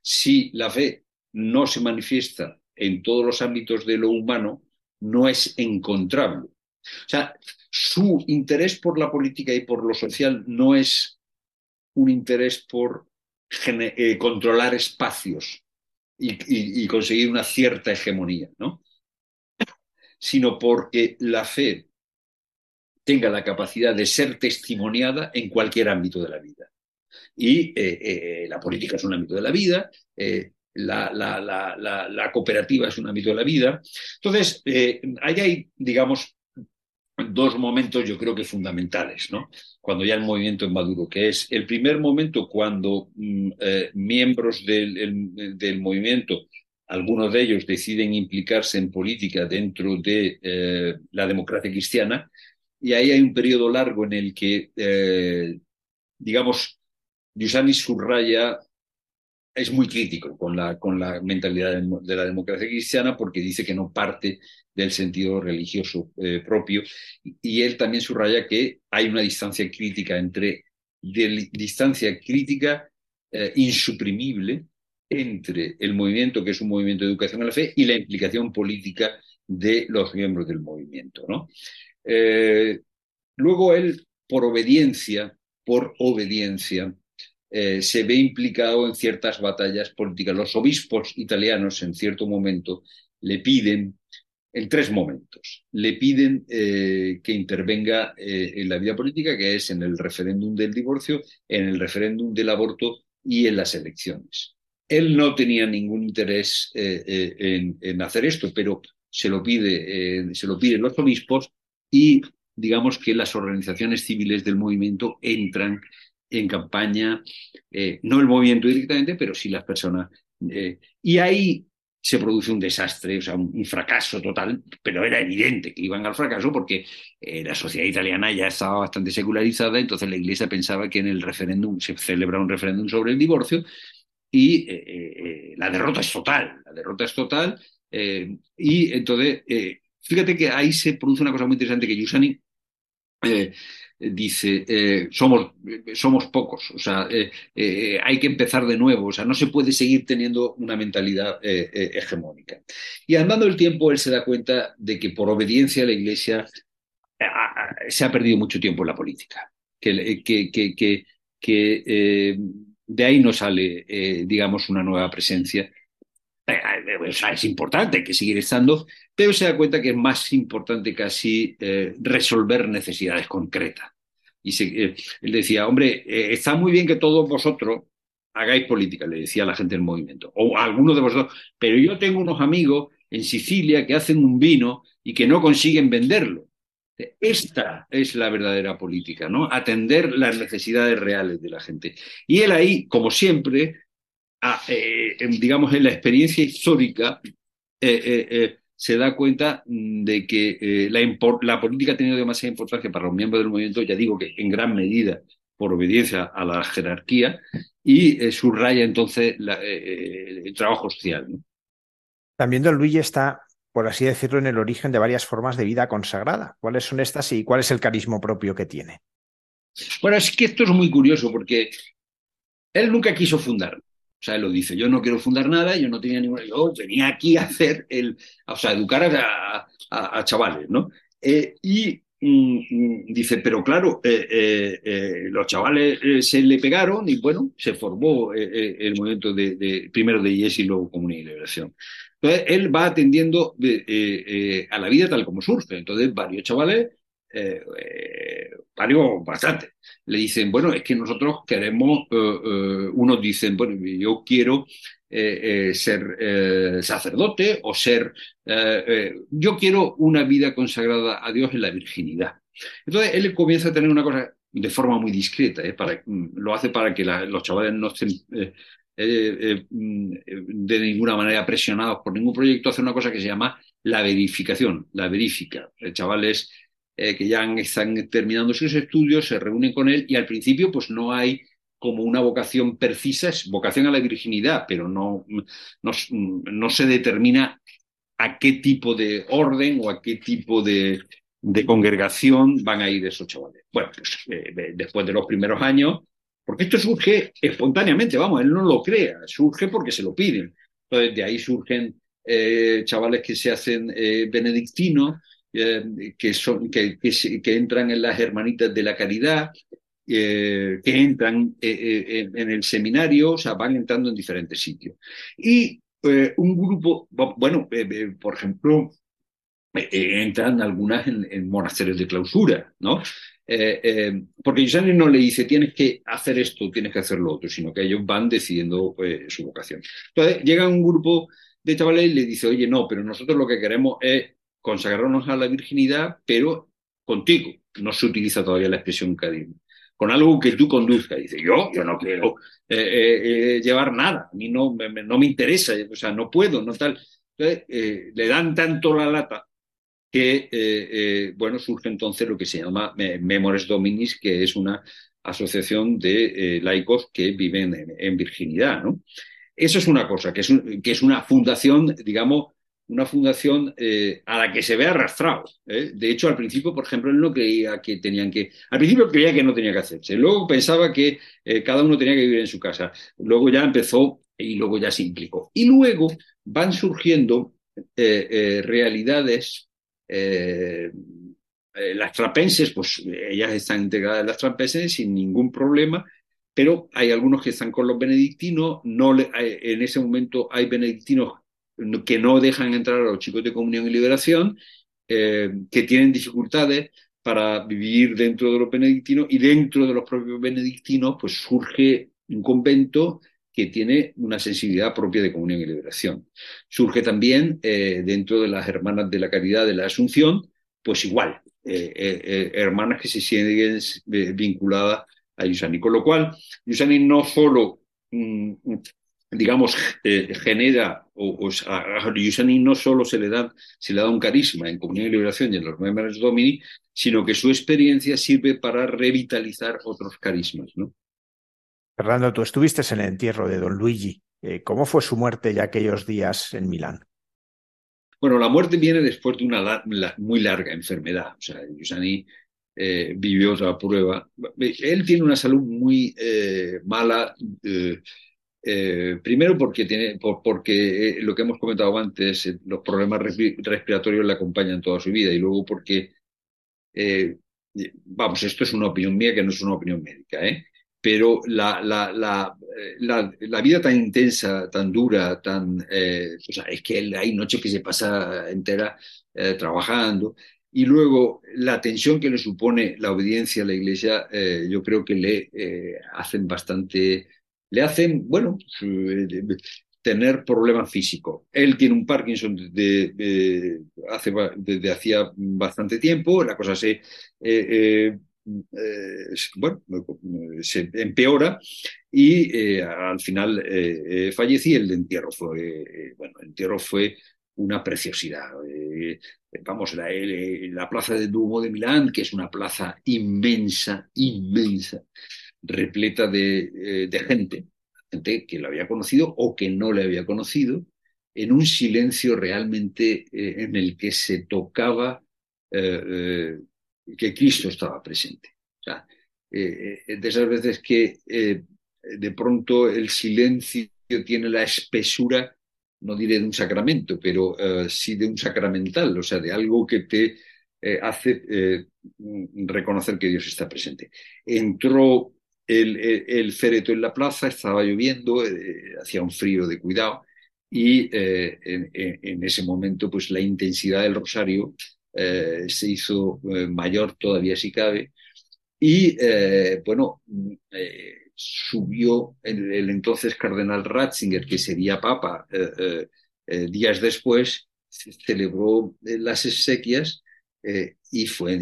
Si la fe no se manifiesta en todos los ámbitos de lo humano, no es encontrable. O sea, su interés por la política y por lo social no es un interés por eh, controlar espacios y, conseguir una cierta hegemonía, ¿no? sino porque la fe tenga la capacidad de ser testimoniada en cualquier ámbito de la vida. Y eh, eh, la política es un ámbito de la vida, la, la, cooperativa es un ámbito de la vida. Entonces, ahí hay, digamos, dos momentos yo creo que fundamentales, ¿no? Cuando ya el movimiento es maduro, que es el primer momento cuando mm, eh, miembros del, movimiento, algunos de ellos deciden implicarse en política dentro de eh, la democracia cristiana, y ahí hay un periodo largo en el que, eh, digamos, Giussani subraya es muy crítico con la, con la mentalidad de la democracia cristiana porque dice que no parte del sentido religioso eh, propio. Y él también subraya que hay una distancia crítica entre distancia crítica eh, insuprimible entre el movimiento, que es un movimiento de educación a la fe, y la implicación política de los miembros del movimiento. ¿no? Eh, luego él, por obediencia, por obediencia, se ve implicado en ciertas batallas políticas. Los obispos italianos en cierto momento le piden en tres momentos. Le piden eh, que intervenga eh, en la vida política, que es en el referéndum del divorcio, en el referéndum del aborto y en las elecciones. Él no tenía ningún interés eh, en, hacer esto, pero se lo, pide, se lo piden los obispos y digamos que las organizaciones civiles del movimiento entran en campaña, eh, no el movimiento directamente, pero sí las personas. Eh, y ahí se produce un desastre, o sea, un, fracaso total, pero era evidente que iban al fracaso porque eh, la sociedad italiana ya estaba bastante secularizada, entonces la Iglesia pensaba que en el referéndum se celebra un referéndum sobre el divorcio y la derrota es total, la derrota es total y entonces, fíjate que ahí se produce una cosa muy interesante que Giussani dice, eh, somos, somos pocos, o sea, eh, eh, hay que empezar de nuevo, o sea, no se puede seguir teniendo una mentalidad hegemónica. Y andando el tiempo, él se da cuenta de que por obediencia a la Iglesia se ha perdido mucho tiempo en la política, que, que, que, de ahí no sale, digamos, una nueva presencia. Sea, es importante, que seguir estando, pero se da cuenta que es más importante casi resolver necesidades concretas. Y eh, él decía, hombre, eh, está muy bien que todos vosotros hagáis política, le decía a la gente del movimiento, o algunos de vosotros, pero yo tengo unos amigos en Sicilia que hacen un vino y que no consiguen venderlo. Esta es la verdadera política, ¿no? Atender las necesidades reales de la gente. Y él ahí, como siempre, eh, digamos, en la experiencia histórica, se da cuenta mm, de que eh, la, política ha tenido demasiada importancia para los miembros del movimiento, ya digo que en gran medida por obediencia a la jerarquía, y eh, subraya entonces eh, el trabajo social. También don Luigi está, por así decirlo, en el origen de varias formas de vida consagrada. ¿Cuáles son estas y cuál es el carisma propio que tiene? Bueno, es que esto es muy curioso porque él nunca quiso fundar. O sea, él lo dice, yo no quiero fundar nada, yo no tenía ninguna, yo venía aquí a hacer el, o sea, educar a, chavales, ¿no? Eh, y mm, mm, dice, pero claro, eh, eh, los chavales se le pegaron y bueno, se formó el movimiento de, primero de IES y luego Comunidad y Liberación. Entonces, él va atendiendo a la vida tal como surge. Entonces, varios chavales varios bastante. Le dicen, bueno, es que nosotros queremos, eh, eh, unos dicen, bueno, yo quiero ser sacerdote o ser, yo quiero una vida consagrada a Dios en la virginidad. Entonces él comienza a tener una cosa de forma muy discreta, para, lo hace para que los chavales no estén mm, de ninguna manera presionados por ningún proyecto, hace una cosa que se llama la verificación, la verifica. El chaval es eh, que ya están terminando sus estudios, se reúnen con él y al principio pues no hay como una vocación precisa, es vocación a la virginidad, pero no, no, se determina a qué tipo de orden o a qué tipo de, congregación van a ir esos chavales. Bueno, pues eh, después de los primeros años, porque esto surge espontáneamente, vamos, él no lo crea, surge porque se lo piden. Entonces, de ahí surgen eh, chavales que se hacen benedictinos, eh, que, son, que, que, entran en las hermanitas de la caridad, eh, que entran eh, en el seminario, o sea, van entrando en diferentes sitios. Y un grupo, bueno, por ejemplo, entran algunas en, monasterios de clausura, ¿no? porque Giussani no le dice tienes que hacer esto, tienes que hacer lo otro, sino que ellos van decidiendo su vocación. Entonces llega un grupo de chavales y le dice, oye, no, pero nosotros lo que queremos es consagrarnos a la virginidad, pero contigo. No se utiliza todavía la expresión carisma. Con algo que tú conduzcas. Dice, yo, yo no quiero eh, eh, eh, llevar nada, a mí no me, interesa, o sea, no puedo, no tal. Entonces, le dan tanto la lata que, bueno, surge entonces lo que se llama Memores Dominis, que es una asociación de laicos que viven en, virginidad, ¿no? Eso es una cosa, que es, que es una fundación, digamos, una fundación eh, a la que se ve arrastrado. ¿eh? De hecho, al principio, por ejemplo, él no creía que tenían que... Al principio creía que no tenía que hacerse. Luego pensaba que eh, cada uno tenía que vivir en su casa. Luego ya empezó y luego ya se implicó. Y luego van surgiendo realidades... las trapenses, pues ellas están integradas en las trapenses sin ningún problema, pero hay algunos que están con los benedictinos, no en ese momento hay benedictinos que no dejan entrar a los chicos de comunión y liberación, eh, que tienen dificultades para vivir dentro de los benedictinos y dentro de los propios benedictinos pues surge un convento que tiene una sensibilidad propia de comunión y liberación. Surge también eh, dentro de las hermanas de la caridad de la Asunción, pues igual, hermanas que se siguen vinculadas a Yusani. Con lo cual, Yusani no solo mm, digamos, eh, genera, o, a Yusani no solo se le, da, se le da un carisma en Comunión y Liberación y en los Members Domini, sino que su experiencia sirve para revitalizar otros carismas. ¿no? Fernando, tú estuviste en el entierro de don Luigi. Eh, ¿Cómo fue su muerte ya aquellos días en Milán? Bueno, la muerte viene después de una muy larga enfermedad. O sea, Yusani eh, vivió otra prueba. Él tiene una salud muy mala. Eh, primero porque, tiene, porque eh, lo que hemos comentado antes, eh, los problemas respiratorios le acompañan toda su vida y luego porque, vamos, esto es una opinión mía que no es una opinión médica, pero la, la, la, la, vida tan intensa, tan dura, tan, es que hay noches que se pasa entera trabajando y luego la tensión que le supone la obediencia a la Iglesia, yo creo que le hacen bastante le hacen, bueno, eh, tener problemas físicos. Él tiene un Parkinson desde, hace, desde hacía bastante tiempo, la cosa se, eh, eh, bueno, se empeora y al final fallecí. El entierro fue, bueno, el entierro fue una preciosidad. vamos, la, la plaza de Duomo de Milán, que es una plaza inmensa, inmensa, repleta de, eh, gente, gente que lo había conocido o que no le había conocido, en un silencio realmente eh, en el que se tocaba eh, que Cristo estaba presente. O sea, de esas veces que de pronto el silencio tiene la espesura, no diré de un sacramento, pero sí de un sacramental, o sea, de algo que te hace reconocer que Dios está presente. Entró el, féretro en la plaza, estaba lloviendo, eh, hacía un frío de cuidado y eh, en, ese momento pues la intensidad del rosario eh, se hizo mayor todavía si cabe y bueno, subió el, el, entonces cardenal Ratzinger, que sería papa días después, celebró las exequias eh, y fue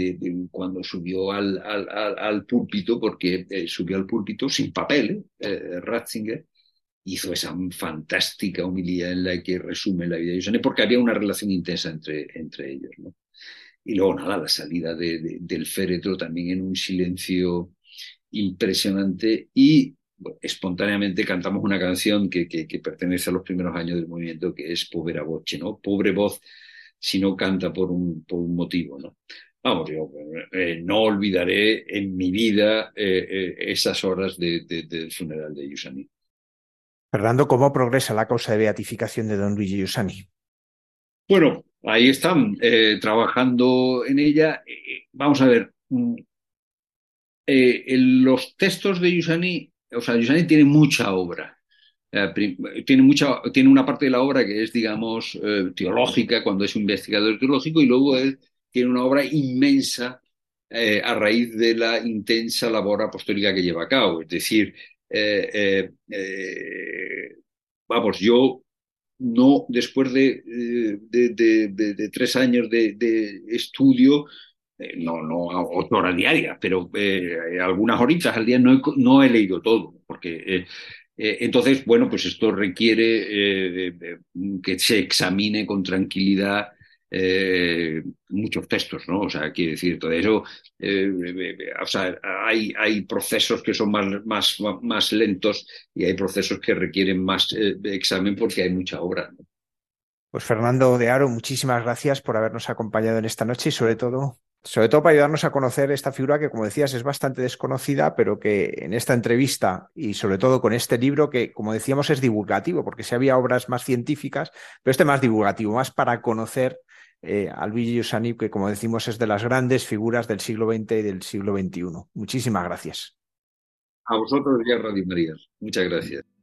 cuando subió al, al, al, púlpito, porque eh, subió al púlpito sin papel, eh, Ratzinger, hizo esa fantástica humildad en la que resume la vida de Giussani, porque había una relación intensa entre, entre ellos. ¿no? Y luego, nada, la salida de, del féretro también en un silencio impresionante y espontáneamente cantamos una canción que, que, que, pertenece a los primeros años del movimiento, que es Povera Voce, ¿no? Pobre voz si no canta por un, por un motivo, ¿no? Vamos, yo eh, no olvidaré en mi vida eh, eh, esas horas de, del funeral de Yusani. Fernando, ¿cómo progresa la causa de beatificación de don Luigi Yusani? Bueno, ahí están, trabajando en ella. vamos a ver, mm, los textos de Yusani, o sea, Yusani tiene mucha obra. Eh, tiene, mucha, tiene una parte de la obra que es, digamos, eh, teológica, cuando es un investigador teológico, y luego él tiene una obra inmensa eh, a raíz de la intensa labor apostólica que lleva a cabo. Es decir, vamos, yo no, después de, de, tres años de, estudio, no, no ocho horas diarias, pero algunas horitas al día no he, no he leído todo, porque eh, entonces, bueno, pues esto requiere eh, que se examine con tranquilidad eh, muchos textos, ¿no? O sea, quiere decir, todo eso, o sea, hay, hay procesos que son más, más, más lentos y hay procesos que requieren más examen porque hay mucha obra. Pues Fernando de Aro, muchísimas gracias por habernos acompañado en esta noche y sobre todo sobre todo para ayudarnos a conocer esta figura que, como decías, es bastante desconocida, pero que en esta entrevista y sobre todo con este libro, que, como decíamos, es divulgativo, porque si había obras más científicas, pero este más divulgativo, más para conocer eh, a Luigi Giussani, que, como decimos, es de las grandes figuras del siglo XX y del siglo XXI. Muchísimas gracias. A vosotros y a Radio María. Muchas gracias.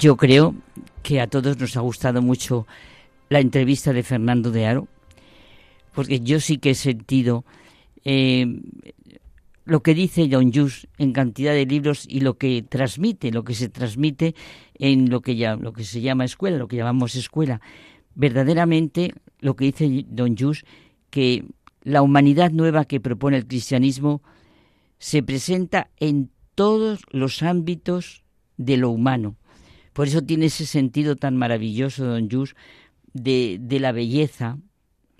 Yo creo que a todos nos ha gustado mucho la entrevista de Fernando de Aro, porque yo sí que he sentido eh, lo que dice John Hughes en cantidad de libros y lo que transmite, lo que se transmite en lo que, ya, lo que se llama escuela, lo que llamamos escuela. Verdaderamente lo que dice Don Hughes, que la humanidad nueva que propone el cristianismo se presenta en todos los ámbitos de lo humano. Por eso tiene ese sentido tan maravilloso, don Jus, de, la belleza,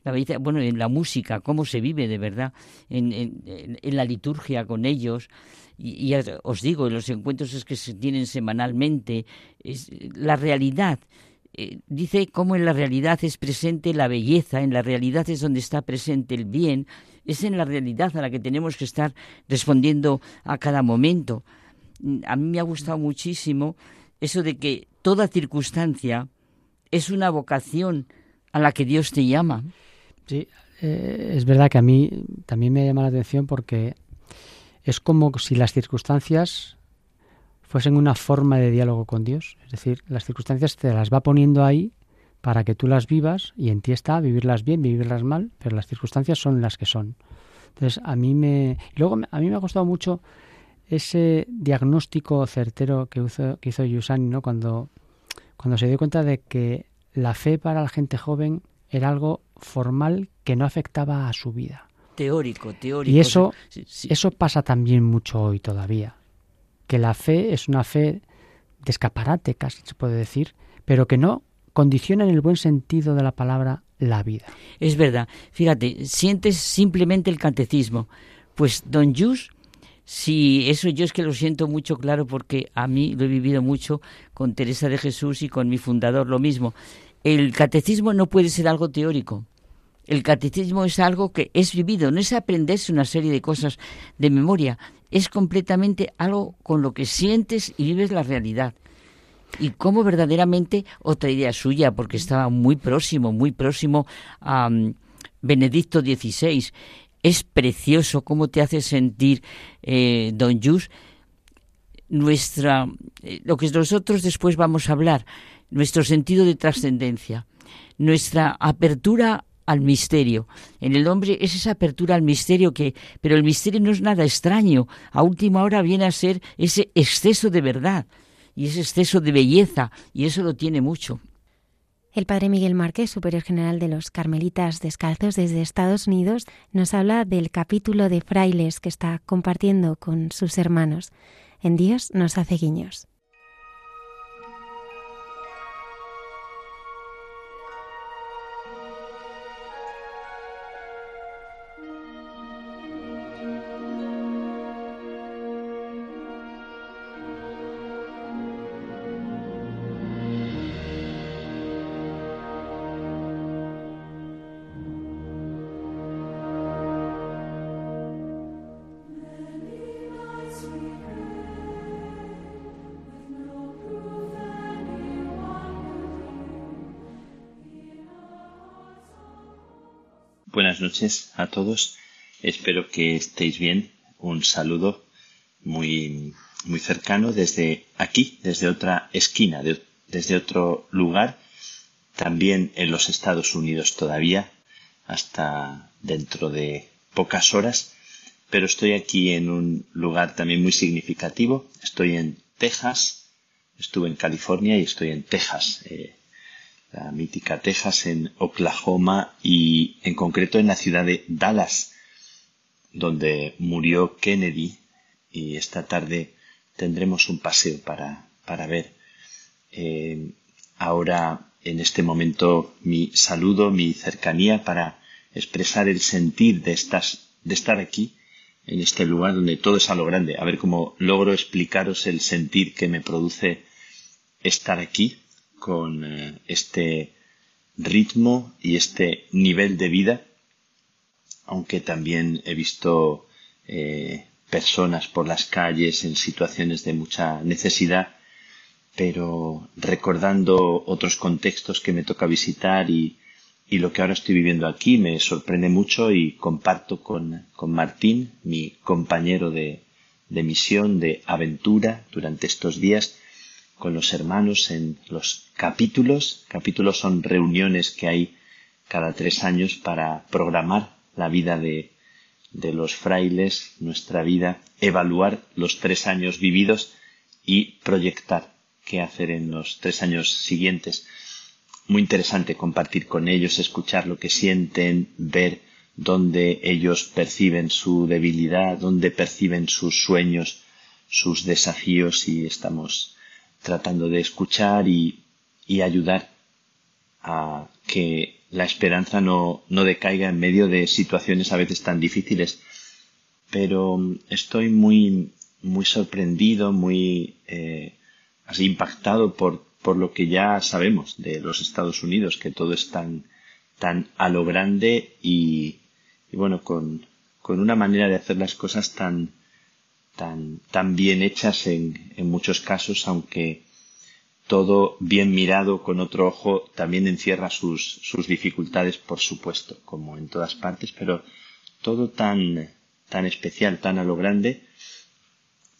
la belleza, bueno, en la música, cómo se vive de verdad, en, la liturgia con ellos. Y, os digo, los encuentros es que se tienen semanalmente, la realidad. Eh, dice cómo en la realidad es presente la belleza, en la realidad es donde está presente el bien, es en la realidad a la que tenemos que estar respondiendo a cada momento. A mí me ha gustado muchísimo eso de que toda circunstancia es una vocación a la que Dios te llama. Sí, eh, es verdad que a mí también me llama la atención porque es como si las circunstancias fuesen una forma de diálogo con Dios. Es decir, las circunstancias te las va poniendo ahí para que tú las vivas y en ti está vivirlas bien, vivirlas mal, pero las circunstancias son las que son. Entonces, a mí me... Luego, a mí me ha costado mucho ese diagnóstico certero que hizo, que hizo Yusani, ¿no? Cuando, cuando se dio cuenta de que la fe para la gente joven era algo formal que no afectaba a su vida. Teórico, teórico. Y eso, eso pasa también mucho hoy todavía. Que la fe es una fe de escaparate, casi se puede decir, pero que no condiciona en el buen sentido de la palabra la vida. Es verdad. Fíjate, sientes simplemente el catecismo. Pues Don Jus Sí, eso yo es que lo siento mucho claro porque a mí lo he vivido mucho con Teresa de Jesús y con mi fundador lo mismo. El catecismo no puede ser algo teórico. El catecismo es algo que es vivido, no es aprenderse una serie de cosas de memoria, es completamente algo con lo que sientes y vives la realidad. Y cómo verdaderamente otra idea suya, porque estaba muy próximo, muy próximo a um, Benedicto XVI, es precioso cómo te hace sentir eh, Don Jus nuestra eh, lo que nosotros después vamos a hablar, nuestro sentido de trascendencia, nuestra apertura al misterio. En el hombre es esa apertura al misterio que, pero el misterio no es nada extraño. A última hora viene a ser ese exceso de verdad y ese exceso de belleza y eso lo tiene mucho. El padre Miguel Márquez, superior general de los Carmelitas Descalzos desde Estados Unidos, nos habla del capítulo de frailes que está compartiendo con sus hermanos. En Dios nos hace guiños. Noches a todos. Espero que estéis bien. Un saludo muy, muy cercano desde aquí, desde otra esquina, desde otro lugar, también en los Estados Unidos todavía, hasta dentro de pocas horas, pero estoy aquí en un lugar también muy significativo. Estoy en Texas, estuve en California y estoy en Texas. Eh, la mítica Texas, en Oklahoma y en concreto en la ciudad de Dallas, donde murió Kennedy y esta tarde tendremos un paseo para, para ver. Eh, ahora, en este momento, mi saludo, mi cercanía para expresar el sentir de, estas, de estar aquí, en este lugar donde todo es a lo grande. A ver cómo logro explicaros el sentir que me produce estar aquí con eh, este ritmo y este nivel de vida, aunque también he visto eh, personas por las calles en situaciones de mucha necesidad, pero recordando otros contextos que me toca visitar y, lo que ahora estoy viviendo aquí me sorprende mucho y comparto con, Martín, mi compañero de, de misión, de aventura durante estos días, con los hermanos en los capítulos. Capítulos son reuniones que hay cada tres años para programar la vida de, de los frailes, nuestra vida, evaluar los tres años vividos y proyectar qué hacer en los tres años siguientes. Muy interesante compartir con ellos, escuchar lo que sienten, ver dónde ellos perciben su debilidad, dónde perciben sus sueños, sus desafíos y estamos tratando de escuchar y, y ayudar a que la esperanza no, no decaiga en medio de situaciones a veces tan difíciles. Pero estoy muy, muy sorprendido, muy eh, así impactado por, por lo que ya sabemos de los Estados Unidos, que todo es tan, tan a lo grande y, y bueno, con, con una manera de hacer las cosas tan, tan, tan bien hechas en, en muchos casos, aunque todo bien mirado con otro ojo también encierra sus, sus dificultades, por supuesto, como en todas partes, pero todo tan, tan especial, tan a lo grande,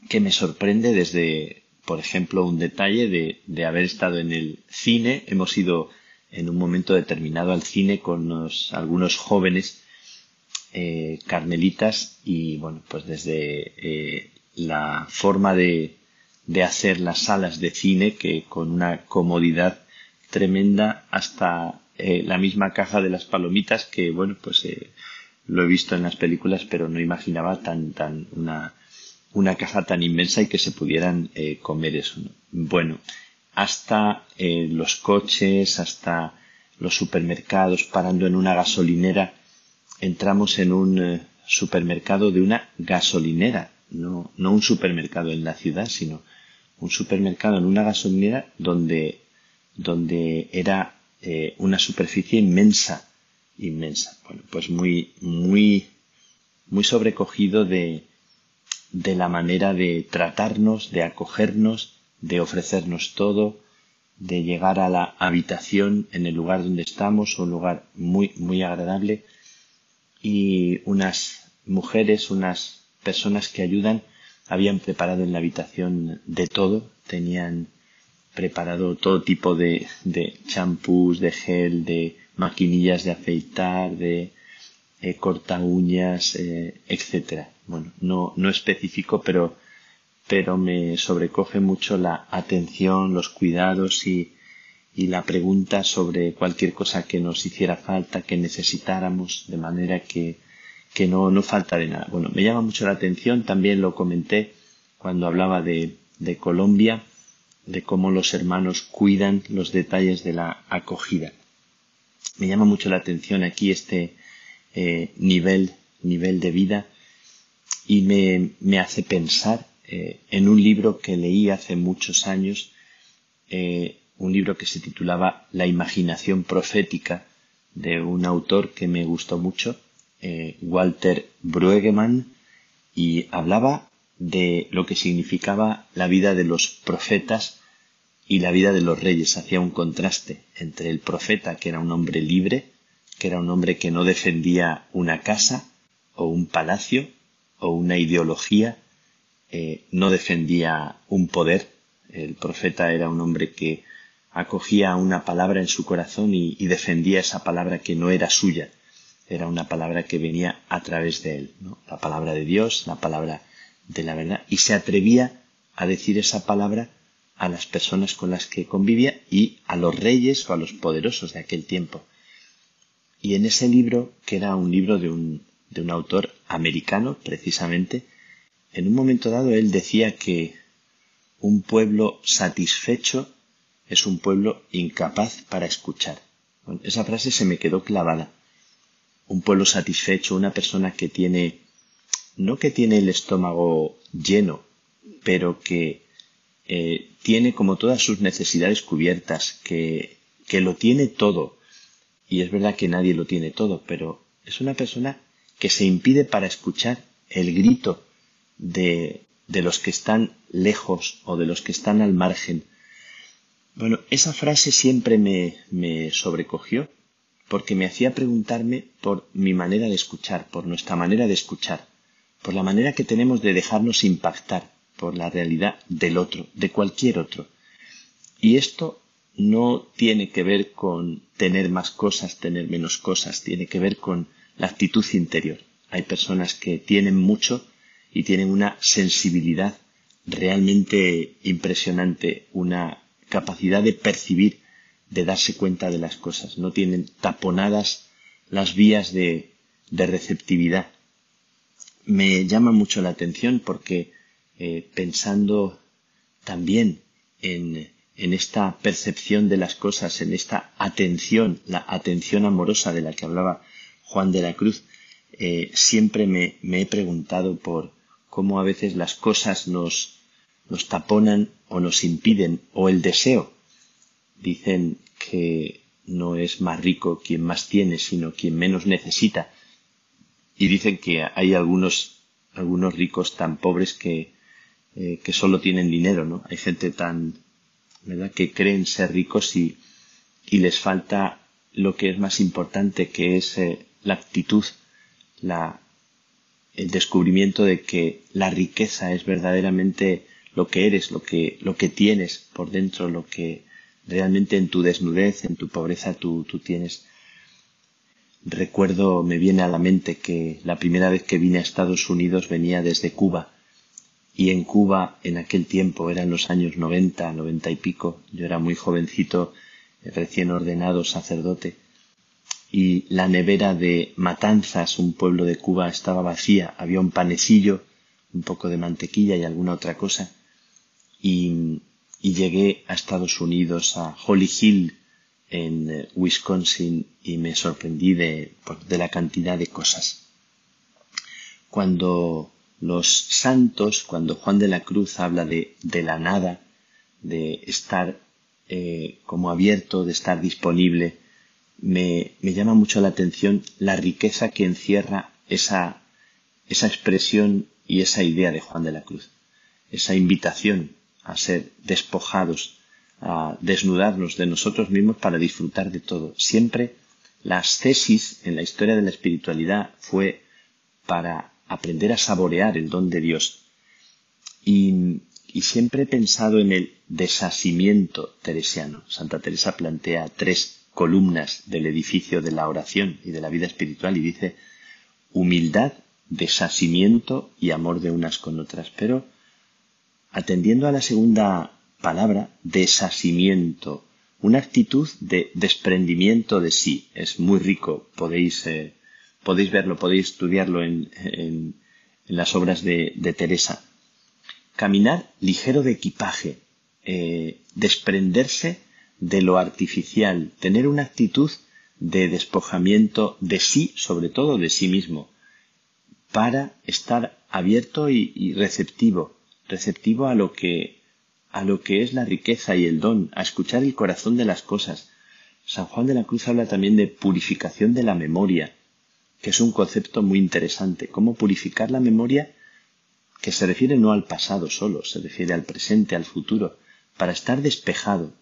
que me sorprende desde, por ejemplo, un detalle de, de haber estado en el cine. Hemos ido en un momento determinado al cine con algunos jóvenes eh, carmelitas y, bueno, pues desde eh, la forma de, de hacer las salas de cine que con una comodidad tremenda hasta eh, la misma caja de las palomitas que bueno pues lo he visto en las películas pero no imaginaba tan tan una una caja tan inmensa y que se pudieran comer eso bueno hasta los coches hasta los supermercados parando en una gasolinera entramos en un supermercado de una gasolinera no, no un supermercado en la ciudad sino un supermercado en una gasolinera donde, donde era eh, una superficie inmensa, inmensa. Bueno, pues muy, muy, muy sobrecogido de, de la manera de tratarnos, de acogernos, de ofrecernos todo, de llegar a la habitación en el lugar donde estamos, un lugar muy, muy agradable, y unas mujeres, unas personas que ayudan habían preparado en la habitación de todo, tenían preparado todo tipo de, champús, de gel, de maquinillas de afeitar, de eh, corta uñas, eh, etcétera. Bueno, no, no específico, pero, pero me sobrecoge mucho la atención, los cuidados y, y la pregunta sobre cualquier cosa que nos hiciera falta, que necesitáramos, de manera que que no, no falta de nada. Bueno, me llama mucho la atención, también lo comenté cuando hablaba de, de Colombia, de cómo los hermanos cuidan los detalles de la acogida. Me llama mucho la atención aquí este eh, nivel, nivel de vida y me, me hace pensar eh, en un libro que leí hace muchos años, eh, un libro que se titulaba La imaginación profética de un autor que me gustó mucho, eh, Walter Brueggemann y hablaba de lo que significaba la vida de los profetas y la vida de los reyes. Hacía un contraste entre el profeta, que era un hombre libre, que era un hombre que no defendía una casa o un palacio o una ideología, eh, no defendía un poder. El profeta era un hombre que acogía una palabra en su corazón y defendía esa palabra que no era suya, era una palabra que venía a través de él, ¿no? la palabra de Dios, la palabra de la verdad, y se atrevía a decir esa palabra a las personas con las que convivía y a los reyes o a los poderosos de aquel tiempo. Y en ese libro, que era un libro de un, de un autor americano, precisamente, en un momento dado él decía que un pueblo satisfecho es un pueblo incapaz para escuchar. esa frase se me quedó clavada un pueblo satisfecho, una persona que tiene, no que tiene el estómago lleno, pero que eh, tiene como todas sus necesidades cubiertas, que, que lo tiene todo. Y es verdad que nadie lo tiene todo, pero es una persona que se impide para escuchar el grito de, de los que están lejos o de los que están al margen. Bueno, esa frase siempre me, me sobrecogió porque me hacía preguntarme por mi manera de escuchar, por nuestra manera de escuchar, por la manera que tenemos de dejarnos impactar por la realidad del otro, de cualquier otro. Y esto no tiene que ver con tener más cosas, tener menos cosas, tiene que ver con la actitud interior. Hay personas que tienen mucho y tienen una sensibilidad realmente impresionante, una capacidad de percibir, de darse cuenta de las cosas. No tienen taponadas las vías de, receptividad. Me llama mucho la atención porque eh, pensando también en, en esta percepción de las cosas, en esta atención, la atención amorosa de la que hablaba Juan de la Cruz, eh, siempre me, he preguntado por cómo a veces las cosas nos, nos taponan o nos impiden, o el deseo. Dicen que no es más rico quien más tiene, sino quien menos necesita. Y dicen que hay algunos, algunos ricos tan pobres que, eh, que solo tienen dinero, ¿no? Hay gente tan, ¿verdad? que creen ser ricos y, y les falta lo que es más importante, que es eh, la actitud, la, el descubrimiento de que la riqueza es verdaderamente lo que eres, lo que, lo que tienes por dentro, lo que realmente en tu desnudez, en tu pobreza tú, tú tienes. Recuerdo, me viene a la mente que la primera vez que vine a Estados Unidos venía desde Cuba. Y en Cuba en aquel tiempo eran los años 90, 90 y pico, yo era muy jovencito, recién ordenado sacerdote, y la nevera de Matanzas, un pueblo de Cuba, estaba vacía, había un panecillo, un poco de mantequilla y alguna otra cosa, y, llegué a Estados Unidos, a Holly Hill, en eh, Wisconsin, y me sorprendí de, de la cantidad de cosas. Cuando los santos, cuando Juan de la Cruz habla de, de la nada, de estar eh, como abierto, de estar disponible, me, me, llama mucho la atención la riqueza que encierra esa, esa expresión y esa idea de Juan de la Cruz, esa invitación a ser despojados, a desnudarnos de nosotros mismos para disfrutar de todo. Siempre las tesis en la historia de la espiritualidad fue para aprender a saborear el don de Dios. Y, siempre he pensado en el desasimiento teresiano. Santa Teresa plantea tres columnas del edificio de la oración y de la vida espiritual y dice humildad, desasimiento y amor de unas con otras. Pero atendiendo a la segunda palabra, desasimiento, una actitud de desprendimiento de sí. Es muy rico, podéis eh, podéis verlo, podéis estudiarlo en, las obras de, Teresa. Caminar ligero de equipaje, eh, desprenderse de lo artificial, tener una actitud de despojamiento de sí, sobre todo de sí mismo, para estar abierto y, receptivo, receptivo a lo que a lo que es la riqueza y el don, a escuchar el corazón de las cosas. San Juan de la Cruz habla también de purificación de la memoria, que es un concepto muy interesante. Cómo purificar la memoria que se refiere no al pasado solo, se refiere al presente, al futuro, para estar despejado,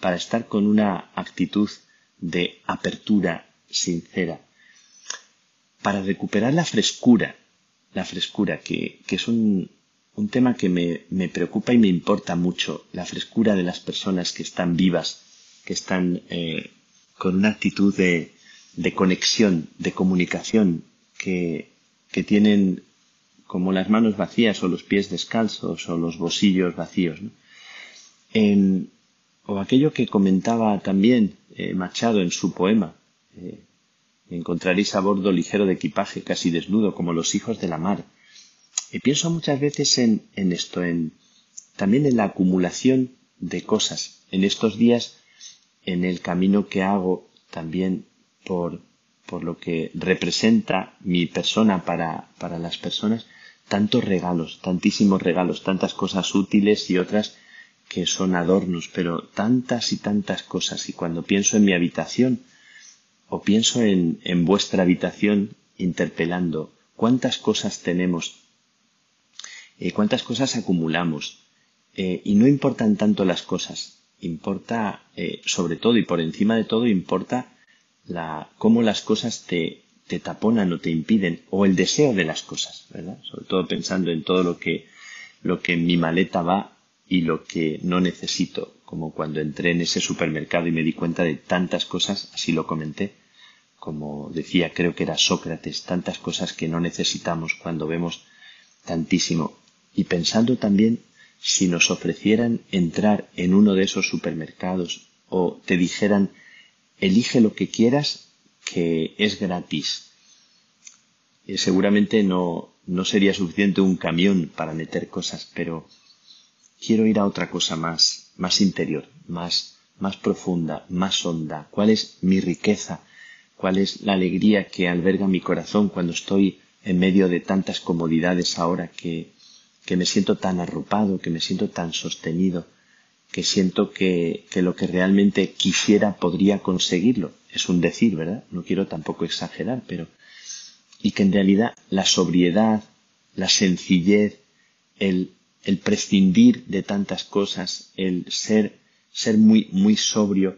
para estar con una actitud de apertura sincera, para recuperar la frescura, la frescura, que, es un, un, tema que me, me, preocupa y me importa mucho, la frescura de las personas que están vivas, que están eh, con una actitud de, de conexión, de comunicación, que, que tienen como las manos vacías o los pies descalzos o los bolsillos vacíos. En, o aquello que comentaba también eh, Machado en su poema, eh, encontraréis a bordo ligero de equipaje, casi desnudo, como los hijos de la mar. Y pienso muchas veces en, en esto, en, también en la acumulación de cosas. En estos días, en el camino que hago, también por, por lo que representa mi persona para, para las personas, tantos regalos, tantísimos regalos, tantas cosas útiles y otras que son adornos, pero tantas y tantas cosas. Y cuando pienso en mi habitación o pienso en, en vuestra habitación interpelando cuántas cosas tenemos, eh, cuántas cosas acumulamos, eh, y no importan tanto las cosas, importa eh, sobre todo y por encima de todo importa la, cómo las cosas te, te taponan o te impiden, o el deseo de las cosas, ¿verdad? Sobre todo pensando en todo lo que, lo que en mi maleta va y lo que no necesito. como cuando entré en ese supermercado y me di cuenta de tantas cosas, así lo comenté, como decía, creo que era Sócrates, tantas cosas que no necesitamos cuando vemos tantísimo. Y pensando también si nos ofrecieran entrar en uno de esos supermercados o te dijeran, elige lo que quieras, que es gratis. Eh, seguramente no, no sería suficiente un camión para meter cosas, pero quiero ir a otra cosa más, más interior, más, más profunda, más honda. ¿Cuál es mi riqueza? ¿Cuál es la alegría que alberga mi corazón cuando estoy en medio de tantas comodidades ahora que, que me siento tan arropado, que me siento tan sostenido, que siento que, que lo que realmente quisiera podría conseguirlo? Es un decir, ¿verdad? No quiero tampoco exagerar, pero y que en realidad la sobriedad, la sencillez, el el prescindir de tantas cosas, el ser, ser muy, muy sobrio,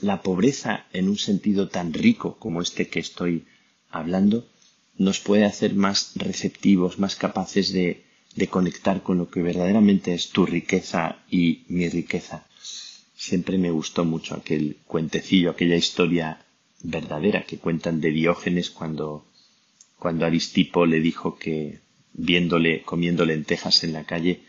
la pobreza en un sentido tan rico como este que estoy hablando, nos puede hacer más receptivos, más capaces de, de conectar con lo que verdaderamente es tu riqueza y mi riqueza. Siempre me gustó mucho aquel cuentecillo, aquella historia verdadera que cuentan de Diógenes cuando, cuando Aristipo le dijo que viéndole comiendo lentejas en la calle,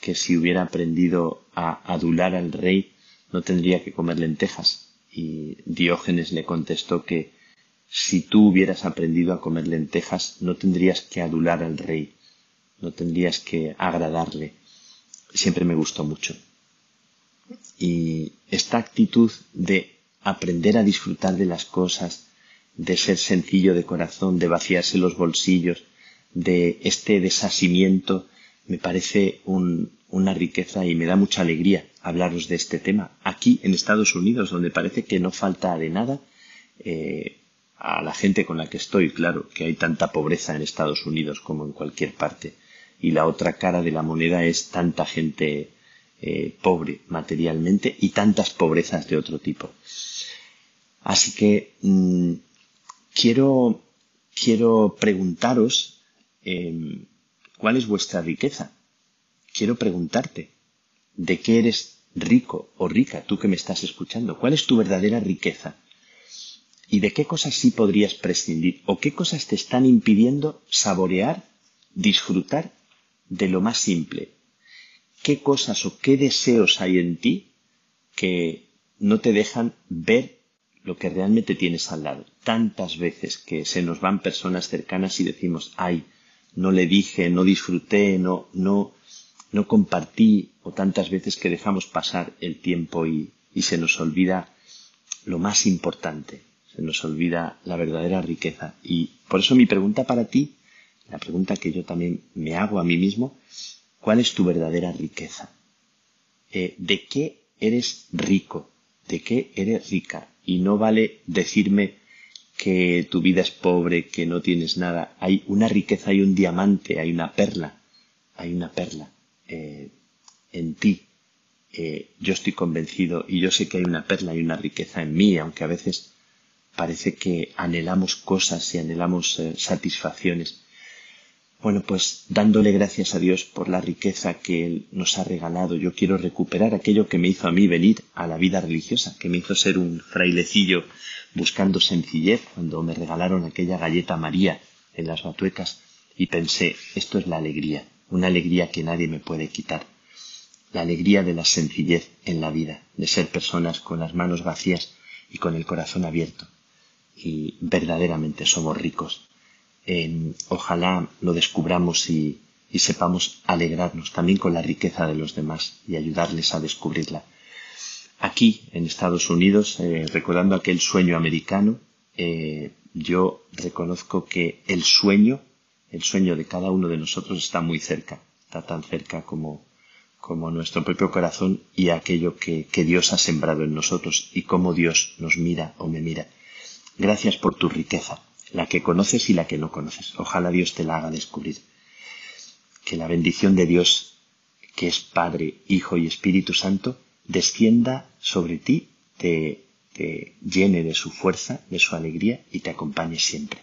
que si hubiera aprendido a adular al rey no tendría que comer lentejas. Y Diógenes le contestó que si tú hubieras aprendido a comer lentejas no tendrías que adular al rey, no tendrías que agradarle. Siempre me gustó mucho. Y esta actitud de aprender a disfrutar de las cosas, de ser sencillo de corazón, de vaciarse los bolsillos, de este desasimiento me parece una riqueza y me da mucha alegría hablaros de este tema. Aquí en Estados Unidos, donde parece que no falta de nada, eh, a la gente con la que estoy, claro, que hay tanta pobreza en Estados Unidos como en cualquier parte. Y la otra cara de la moneda es tanta gente eh, pobre materialmente y tantas pobrezas de otro tipo. Así que mm, quiero, quiero preguntaros Em, ¿cuál es vuestra riqueza? Quiero preguntarte, ¿de qué eres rico o rica, tú que me estás escuchando? ¿Cuál es tu verdadera riqueza? ¿Y de qué cosas sí podrías prescindir? ¿O qué cosas te están impidiendo saborear, disfrutar de lo más simple? ¿Qué cosas o qué deseos hay en ti que no te dejan ver lo que realmente tienes al lado? Tantas veces que se nos van personas cercanas y decimos, ay, no le dije, no disfruté, no, no, no compartí, o tantas veces que dejamos pasar el tiempo y, y se nos olvida lo más importante, se nos olvida la verdadera riqueza. Y por eso mi pregunta para ti, la pregunta que yo también me hago a mí mismo, ¿cuál es tu verdadera riqueza? Eh, ¿De qué eres rico? ¿De qué eres rica? Y no vale decirme que tu vida es pobre, que no tienes nada. Hay una riqueza, hay un diamante, hay una perla, hay una perla eh, en ti. Eh, yo estoy convencido y yo sé que hay una perla y una riqueza en mí, aunque a veces parece que anhelamos cosas y anhelamos satisfacciones. Bueno, pues dándole gracias a Dios por la riqueza que Él nos ha regalado, yo quiero recuperar aquello que me hizo a mí venir a la vida religiosa, que me hizo ser un frailecillo buscando sencillez cuando me regalaron aquella galleta María en las batuecas y pensé, esto es la alegría, una alegría que nadie me puede quitar. La alegría de la sencillez en la vida, de ser personas con las manos vacías y con el corazón abierto. Y verdaderamente somos ricos ojalá lo descubramos y, sepamos alegrarnos también con la riqueza de los demás y ayudarles a descubrirla. Aquí, en Estados Unidos, eh, recordando aquel sueño americano, eh, yo reconozco que el sueño, el sueño de cada uno de nosotros está muy cerca, está tan cerca como, como nuestro propio corazón y aquello que, que Dios ha sembrado en nosotros y cómo Dios nos mira o me mira. Gracias por tu riqueza la que conoces y la que no conoces. Ojalá Dios te la haga descubrir. Que la bendición de Dios, que es Padre, Hijo y Espíritu Santo, descienda sobre ti, te, llene de su fuerza, de su alegría y te acompañe siempre.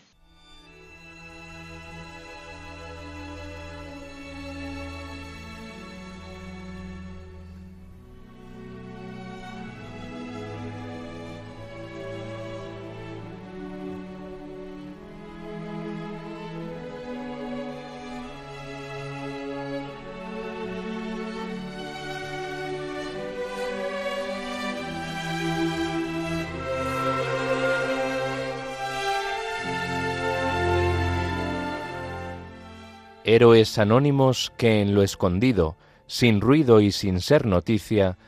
Héroes anónimos que en lo escondido, sin ruido y sin ser noticia,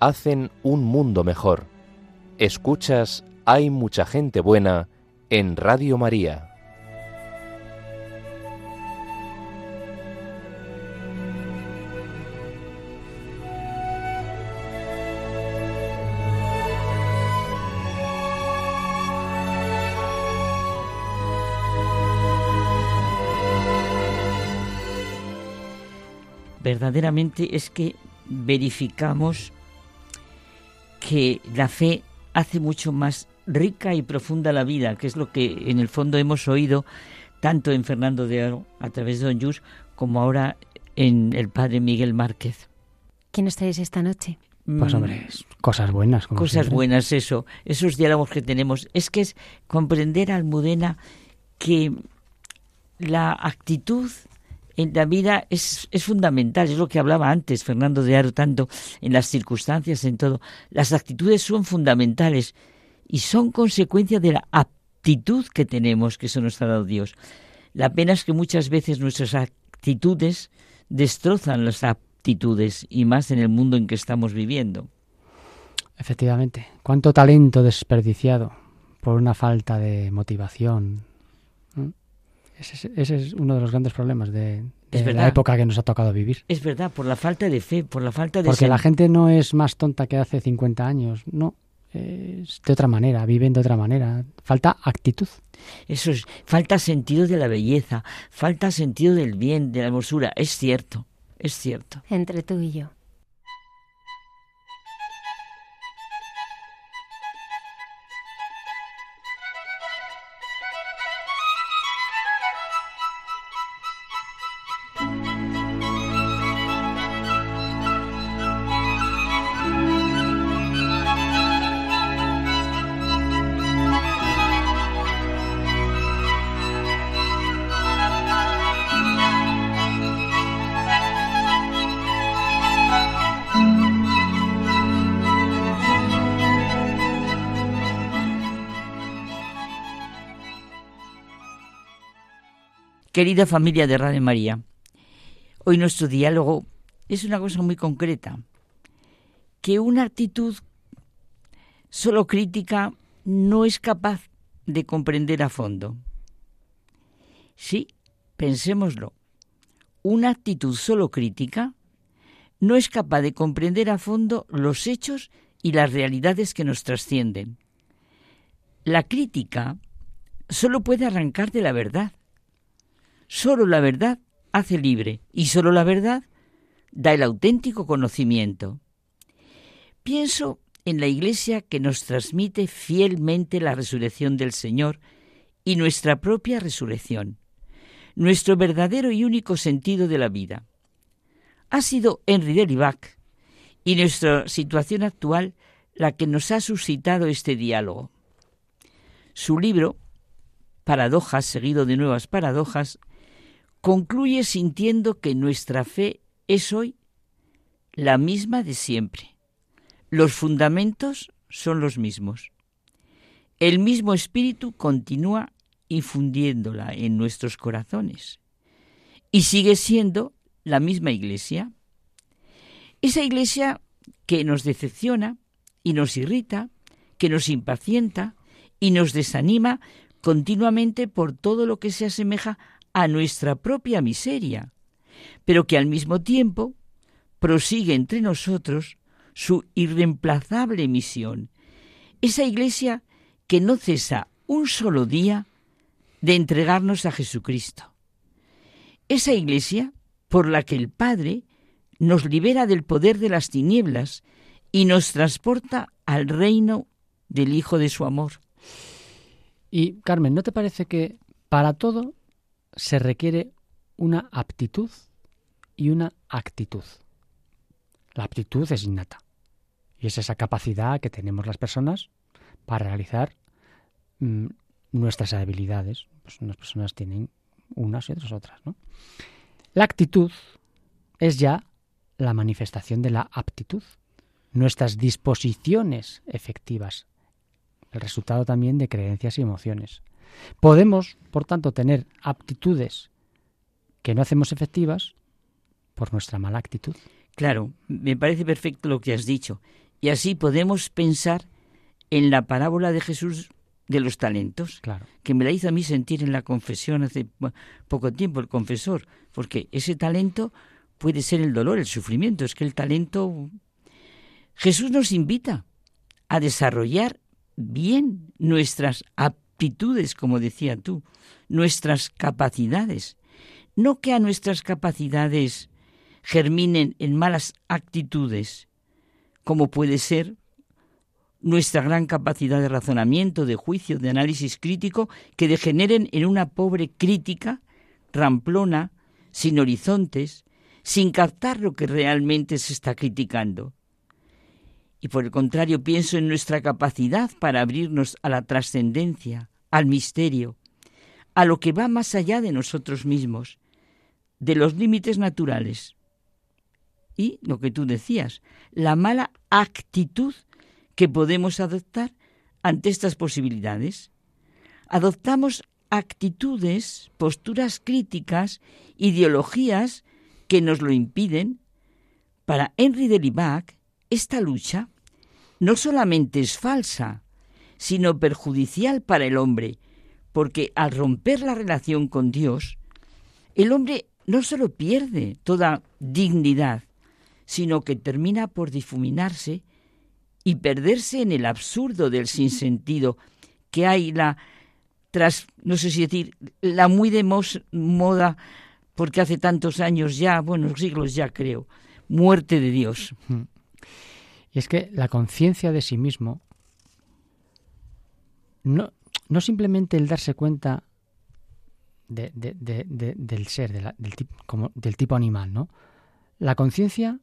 hacen un mundo mejor. Escuchas, hay mucha gente buena en Radio María. Verdaderamente es que verificamos que la fe hace mucho más rica y profunda la vida, que es lo que en el fondo hemos oído tanto en Fernando de Aro a través de Don Jus como ahora en el padre Miguel Márquez. ¿Quién estáis esta noche? Pues hombre, cosas buenas. cosas buenas, eso, esos diálogos que tenemos. Es que es comprender a Almudena que la actitud en la vida es, es, fundamental, es lo que hablaba antes Fernando de Aro tanto, en las circunstancias, en todo. Las actitudes son fundamentales y son consecuencia de la aptitud que tenemos, que eso nos ha dado Dios. La pena es que muchas veces nuestras actitudes destrozan las aptitudes y más en el mundo en que estamos viviendo. Efectivamente, cuánto talento desperdiciado por una falta de motivación, ese, es uno de los grandes problemas de, la época que nos ha tocado vivir. Es verdad, por la falta de fe, por la falta de... Porque la gente no es más tonta que hace 50 años, no. Es de otra manera, viven de otra manera. Falta actitud. Eso es, falta sentido de la belleza, falta sentido del bien, de la hermosura. Es cierto, es cierto. Entre tú y yo. Querida familia de Radio María, hoy nuestro diálogo es una cosa muy concreta, que una actitud solo crítica no es capaz de comprender a fondo. Sí, pensémoslo, una actitud solo crítica no es capaz de comprender a fondo los hechos y las realidades que nos trascienden. La crítica solo puede arrancar de la verdad, Solo la verdad hace libre y solo la verdad da el auténtico conocimiento. Pienso en la Iglesia que nos transmite fielmente la resurrección del Señor y nuestra propia resurrección, nuestro verdadero y único sentido de la vida. Ha sido Henry Derivac y nuestra situación actual la que nos ha suscitado este diálogo. Su libro, Paradojas seguido de nuevas paradojas, concluye sintiendo que nuestra fe es hoy la misma de siempre. Los fundamentos son los mismos. El mismo espíritu continúa infundiéndola en nuestros corazones y sigue siendo la misma iglesia. Esa iglesia que nos decepciona y nos irrita, que nos impacienta y nos desanima continuamente por todo lo que se asemeja a nuestra propia miseria, pero que al mismo tiempo prosigue entre nosotros su irreemplazable misión, esa iglesia que no cesa un solo día de entregarnos a Jesucristo, esa iglesia por la que el Padre nos libera del poder de las tinieblas y nos transporta al reino del Hijo de su amor. Y Carmen, ¿no te parece que para todo se requiere una aptitud y una actitud. La aptitud es innata y es esa capacidad que tenemos las personas para realizar mm, nuestras habilidades. Pues unas personas tienen unas y otras otras. ¿no? La actitud es ya la manifestación de la aptitud, nuestras disposiciones efectivas, el resultado también de creencias y emociones. Podemos, por tanto, tener aptitudes que no hacemos efectivas por nuestra mala actitud. Claro, me parece perfecto lo que has dicho. Y así podemos pensar en la parábola de Jesús de los talentos, Claro. que me la hizo a mí sentir en la confesión hace po- poco tiempo el confesor, porque ese talento puede ser el dolor, el sufrimiento, es que el talento... Jesús nos invita a desarrollar bien nuestras aptitudes, como decía tú, nuestras capacidades, no que a nuestras capacidades germinen en malas actitudes, como puede ser nuestra gran capacidad de razonamiento, de juicio, de análisis crítico, que degeneren en una pobre crítica ramplona, sin horizontes, sin captar lo que realmente se está criticando. Y por el contrario, pienso en nuestra capacidad para abrirnos a la trascendencia, al misterio, a lo que va más allá de nosotros mismos, de los límites naturales. Y lo que tú decías, la mala actitud que podemos adoptar ante estas posibilidades. Adoptamos actitudes, posturas críticas, ideologías que nos lo impiden. Para Henry de Libac, esta lucha no solamente es falsa, sino perjudicial para el hombre, porque al romper la relación con Dios, el hombre no solo pierde toda dignidad, sino que termina por difuminarse y perderse en el absurdo del sinsentido que hay la tras no sé si decir la muy de moda porque hace tantos años ya, bueno, siglos ya creo, muerte de Dios. Y es que la conciencia de sí mismo no, no simplemente el darse cuenta de- de- de- de- del ser, del, tipo, como, del tipo animal, ¿no? La conciencia,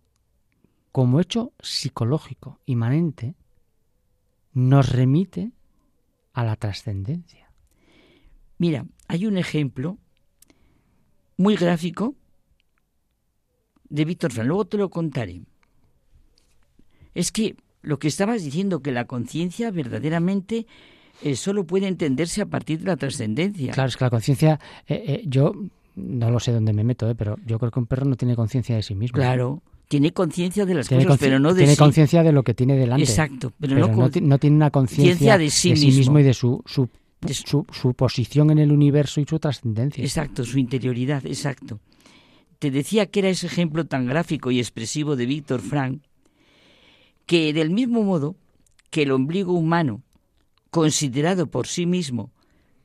como hecho psicológico, inmanente, nos remite a la trascendencia. Mira, hay un ejemplo muy gráfico de Víctor Frank, luego te lo contaré. Es que lo que estabas diciendo, que la conciencia verdaderamente eh, solo puede entenderse a partir de la trascendencia. Claro, es que la conciencia, eh, eh, yo no lo sé dónde me meto, eh, pero yo creo que un perro no tiene conciencia de sí mismo. Claro, tiene conciencia de las Tiene, cosas, pero no de tiene sí. conciencia de lo que tiene delante. Exacto, pero, pero no, tiene una conciencia de sí mismo. y de su, su, de su- su, su posición en el universo y su trascendencia. Exacto, su interioridad, exacto. Te decía que era ese ejemplo tan gráfico y expresivo de Víctor Frank, que del mismo modo que el ombligo humano, considerado por sí mismo,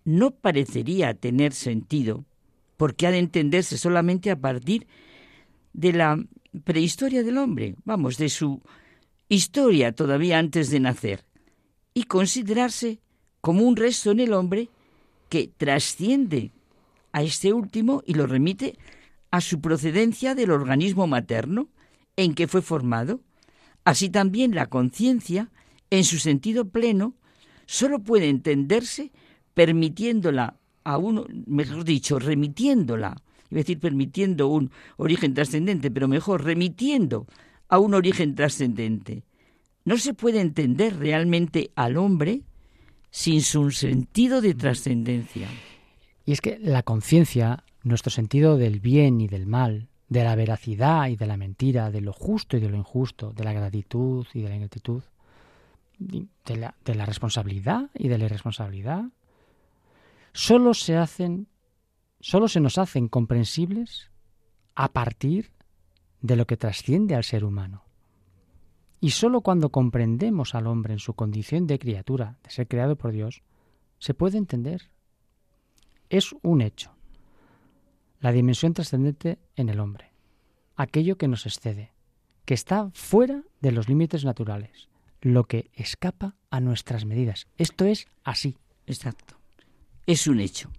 no parecería tener sentido, porque ha de entenderse solamente a partir de la prehistoria del hombre, vamos, de su historia todavía antes de nacer, y considerarse como un resto en el hombre que trasciende a este último y lo remite a su procedencia del organismo materno en que fue formado. Así también la conciencia, en su sentido pleno, sólo puede entenderse permitiéndola a uno, mejor dicho, remitiéndola, iba decir permitiendo un origen trascendente, pero mejor remitiendo a un origen trascendente. No se puede entender realmente al hombre sin su sentido de trascendencia. Y es que la conciencia, nuestro sentido del bien y del mal, de la veracidad y de la mentira, de lo justo y de lo injusto, de la gratitud y de la ingratitud, de la, de la responsabilidad y de la irresponsabilidad, solo se hacen, solo se nos hacen comprensibles a partir de lo que trasciende al ser humano. Y solo cuando comprendemos al hombre en su condición de criatura, de ser creado por Dios, se puede entender. Es un hecho. La dimensión trascendente en el hombre. Aquello que nos excede, que está fuera de los límites naturales, lo que escapa a nuestras medidas. Esto es así. Exacto. Es un hecho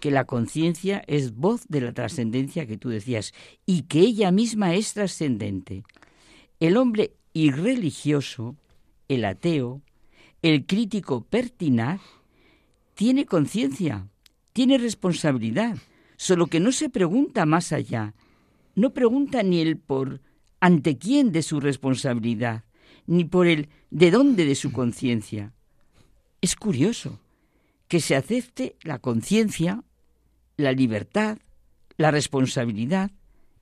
que la conciencia es voz de la trascendencia que tú decías y que ella misma es trascendente. El hombre irreligioso, el ateo, el crítico pertinaz, tiene conciencia, tiene responsabilidad, solo que no se pregunta más allá, no pregunta ni el por ante quién de su responsabilidad, ni por el de dónde de su conciencia. Es curioso que se acepte la conciencia, la libertad, la responsabilidad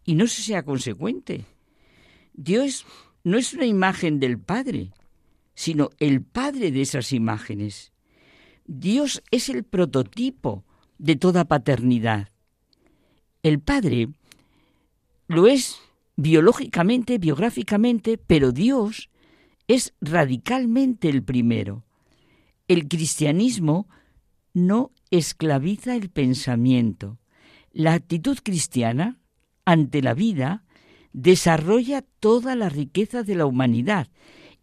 y no se sea consecuente. Dios no es una imagen del Padre, sino el Padre de esas imágenes. Dios es el prototipo de toda paternidad. El Padre lo es biológicamente, biográficamente, pero Dios es radicalmente el primero. El cristianismo no esclaviza el pensamiento. La actitud cristiana ante la vida desarrolla toda la riqueza de la humanidad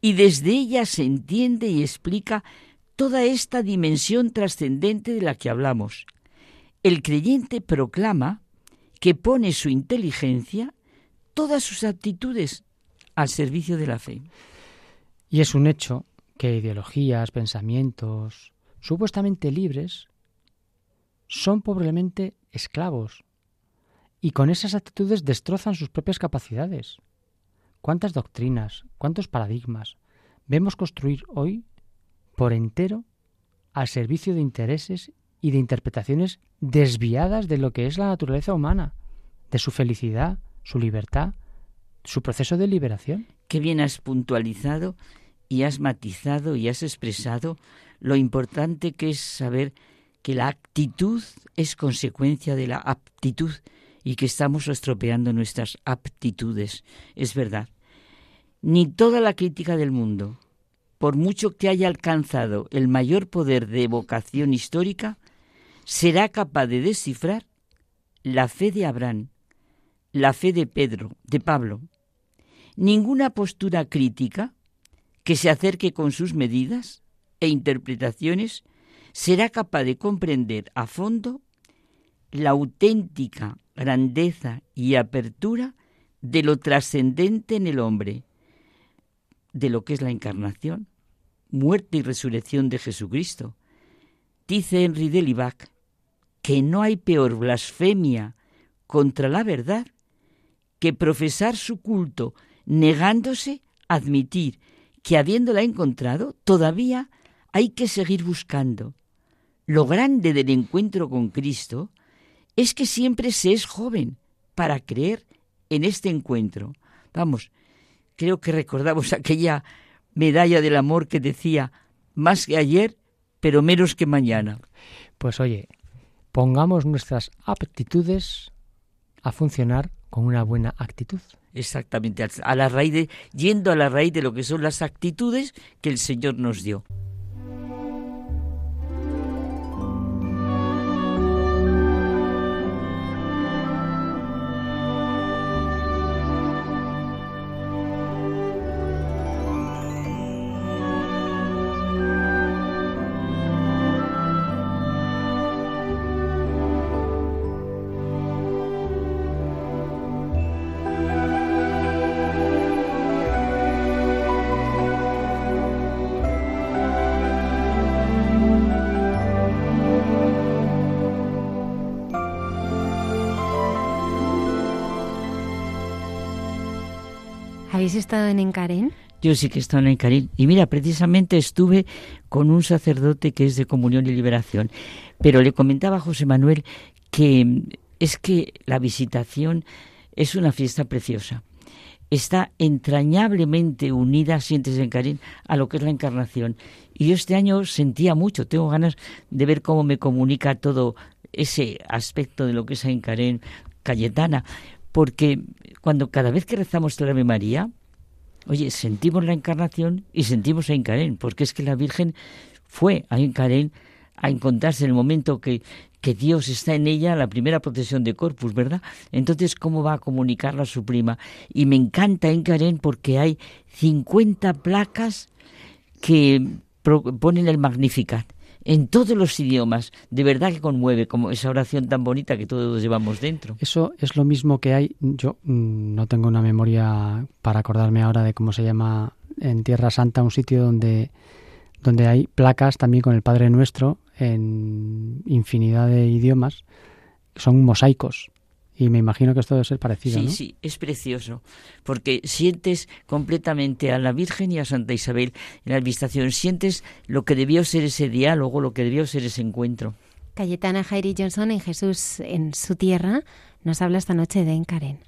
y desde ella se entiende y explica toda esta dimensión trascendente de la que hablamos. El creyente proclama que pone su inteligencia, todas sus actitudes al servicio de la fe. Y es un hecho que ideologías, pensamientos supuestamente libres son pobremente esclavos y con esas actitudes destrozan sus propias capacidades. ¿Cuántas doctrinas, cuántos paradigmas vemos construir hoy por entero al servicio de intereses y de interpretaciones desviadas de lo que es la naturaleza humana, de su felicidad, su libertad, su proceso de liberación? Qué bien has puntualizado y has matizado y has expresado lo importante que es saber que la actitud es consecuencia de la aptitud y que estamos estropeando nuestras aptitudes. Es verdad. Ni toda la crítica del mundo, por mucho que haya alcanzado el mayor poder de evocación histórica, será capaz de descifrar la fe de Abraham, la fe de Pedro, de Pablo. Ninguna postura crítica que se acerque con sus medidas e interpretaciones será capaz de comprender a fondo la auténtica grandeza y apertura de lo trascendente en el hombre, de lo que es la encarnación, muerte y resurrección de Jesucristo. Dice Henry de Libac que no hay peor blasfemia contra la verdad que profesar su culto negándose a admitir que habiéndola encontrado, todavía hay que seguir buscando. Lo grande del encuentro con Cristo es que siempre se es joven para creer en este encuentro. Vamos, creo que recordamos (laughs) aquella medalla del amor que decía, más que ayer, pero menos que mañana. Pues oye, pongamos nuestras aptitudes a funcionar con una buena actitud. Exactamente, a la raíz de, yendo a la raíz de lo que son las actitudes que el Señor nos dio. Estado en Encarén? Yo sí que he estado en Encarén. Y mira, precisamente estuve con un sacerdote que es de Comunión y Liberación. Pero le comentaba a José Manuel que es que la visitación es una fiesta preciosa. Está entrañablemente unida, sientes en Carín, a lo que es la encarnación. Y yo este año sentía mucho, tengo ganas de ver cómo me comunica todo ese aspecto de lo que es Encarén Cayetana, porque cuando cada vez que rezamos la Ave María, oye, sentimos la encarnación y sentimos a Incarén, porque es que la Virgen fue a Incarén a encontrarse en el momento que, que Dios está en ella, la primera procesión de Corpus, ¿verdad? Entonces, ¿cómo va a comunicarla a su prima? Y me encanta Incarén porque hay 50 placas que ponen el Magnificat en todos los idiomas. De verdad que conmueve, como esa oración tan bonita que todos llevamos dentro. Eso es lo mismo que hay. Yo mm, no tengo una memoria para acordarme ahora de cómo se llama en Tierra Santa un sitio donde, donde hay placas también con el Padre Nuestro en infinidad de idiomas. Son mosaicos y me imagino que esto debe ser parecido. Sí, ¿no? sí, es precioso, porque sientes completamente a la Virgen y a Santa Isabel en la visitación, sientes lo que debió ser ese diálogo, lo que debió ser ese encuentro. Cayetana Jairi Johnson en Jesús en su tierra nos habla esta noche de Enkaren.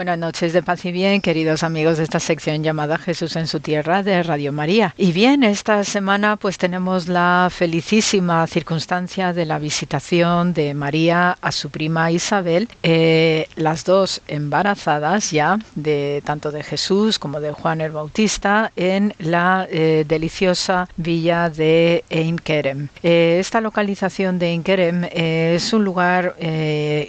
Buenas noches de paz y bien, queridos amigos de esta sección llamada Jesús en su tierra de Radio María. Y bien, esta semana pues tenemos la felicísima circunstancia de la visitación de María a su prima Isabel, eh, las dos embarazadas ya de tanto de Jesús como de Juan el Bautista en la eh, deliciosa villa de Einkerem. Eh, esta localización de Einkerem es un lugar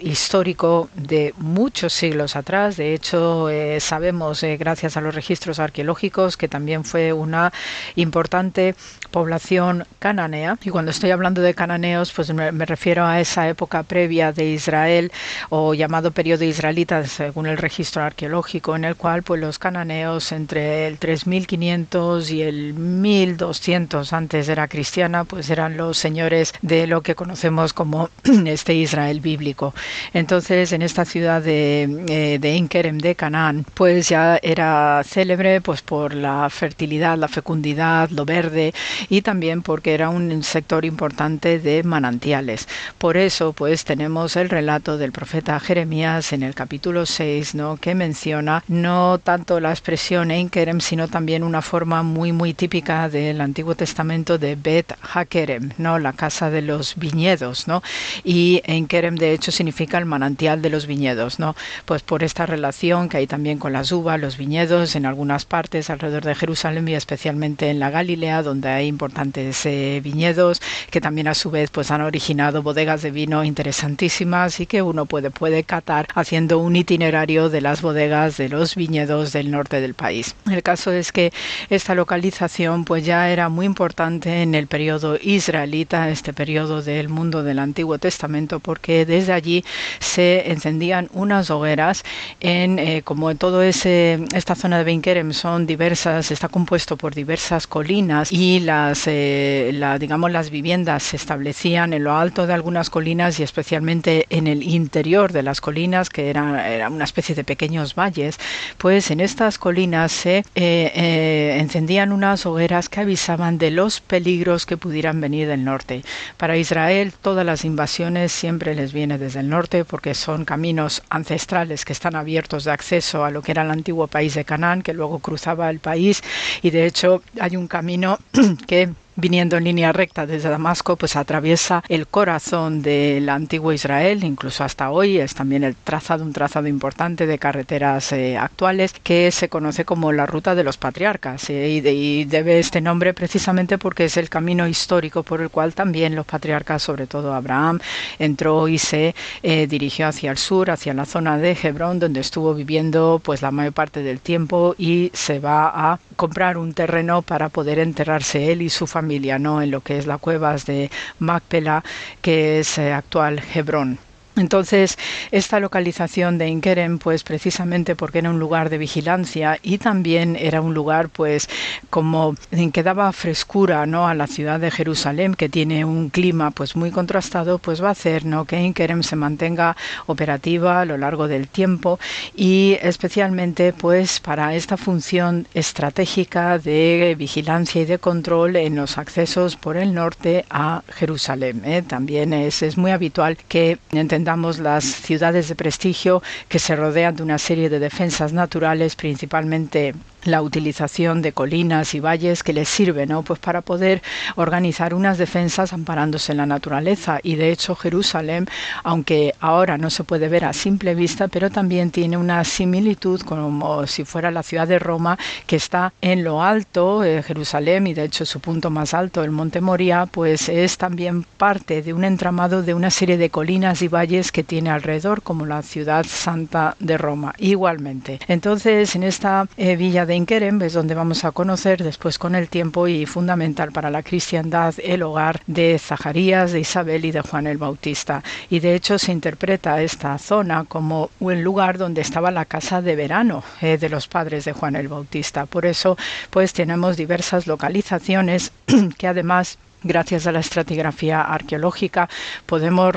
histórico de muchos siglos atrás de hecho, eh, sabemos, eh, gracias a los registros arqueológicos, que también fue una importante población cananea. Y cuando estoy hablando de cananeos, pues me, refiero a esa época previa de Israel o llamado periodo israelita, según el registro arqueológico, en el cual pues los cananeos entre el 3500 y el 1200 antes era cristiana, pues eran los señores de lo que conocemos como (clears throat) este Israel bíblico. Entonces, en esta ciudad de, eh, de Kerem de Canaán, pues ya era célebre pues por la fertilidad, la fecundidad, lo verde y también porque era un sector importante de manantiales. Por eso pues tenemos el relato del profeta Jeremías en el capítulo 6, ¿no? que menciona no tanto la expresión en Kerem, sino también una forma muy muy típica del Antiguo Testamento de Bet Hakerem, ¿no? la casa de los viñedos, ¿no? Y en Kerem de hecho significa el manantial de los viñedos, ¿no? Pues por esta relación que hay también con las uvas, los viñedos en algunas partes alrededor de Jerusalén y especialmente en la Galilea, donde hay importantes eh, viñedos que también a su vez pues han originado bodegas de vino interesantísimas y que uno puede puede catar haciendo un itinerario de las bodegas de los viñedos del norte del país. El caso es que esta localización pues ya era muy importante en el periodo israelita, este periodo del mundo del Antiguo Testamento, porque desde allí se encendían unas hogueras eh, como en todo ese esta zona de Benkerem son diversas, está compuesto por diversas colinas y las eh, la, digamos las viviendas se establecían en lo alto de algunas colinas y especialmente en el interior de las colinas que era, era una especie de pequeños valles, pues en estas colinas se eh, encendían unas hogueras que avisaban de los peligros que pudieran venir del norte. Para Israel todas las invasiones siempre les viene desde el norte porque son caminos ancestrales que están abiertos de acceso a lo que era el antiguo país de Canaán, que luego cruzaba el país y de hecho hay un camino (clears throat) que game. Viniendo en línea recta desde Damasco, pues atraviesa el corazón del antiguo Israel, incluso hasta hoy es también el trazado, un trazado importante de carreteras eh, actuales que se conoce como la ruta de los patriarcas eh, y, debe este nombre precisamente porque es el camino histórico por el cual también los patriarcas, sobre todo Abraham, entró y se eh, dirigió hacia el sur, hacia la zona de Hebrón, donde estuvo viviendo pues la mayor parte del tiempo y se va a comprar un terreno para poder enterrarse él y su familia familia, ¿no? En lo que es la cuevas de Macpela, que es eh, actual Hebrón. Entonces, esta localización de Inkerem, pues precisamente porque era un lugar de vigilancia y también era un lugar, pues, como en que daba frescura, ¿no? A la ciudad de Jerusalén, que tiene un clima, pues, muy contrastado, pues va a hacer, ¿no? Que Inkerem se mantenga operativa a lo largo del tiempo y especialmente, pues, para esta función estratégica de vigilancia y de control en los accesos por el norte a Jerusalén. ¿eh? También es, es muy habitual que damos las ciudades de prestigio que se rodean de una serie de defensas naturales, principalmente la utilización de colinas y valles que les sirve, ¿no? Pues para poder organizar unas defensas amparándose en la naturaleza. Y de hecho Jerusalén, aunque ahora no se puede ver a simple vista, pero también tiene una similitud como si fuera la ciudad de Roma, que está en lo alto, de Jerusalén, y de hecho su punto más alto, el Monte Moria, pues es también parte de un entramado de una serie de colinas y valles que tiene alrededor, como la ciudad santa de Roma, igualmente. Entonces, en esta eh, villa de Inkerem es donde vamos a conocer después con el tiempo y fundamental para la cristiandad el hogar de Zacarías, de Isabel y de Juan el Bautista. Y de hecho se interpreta esta zona como un lugar donde estaba la casa de verano eh, de los padres de Juan el Bautista. Por eso pues tenemos diversas localizaciones (clears throat) que además gracias a la estratigrafía arqueológica podemos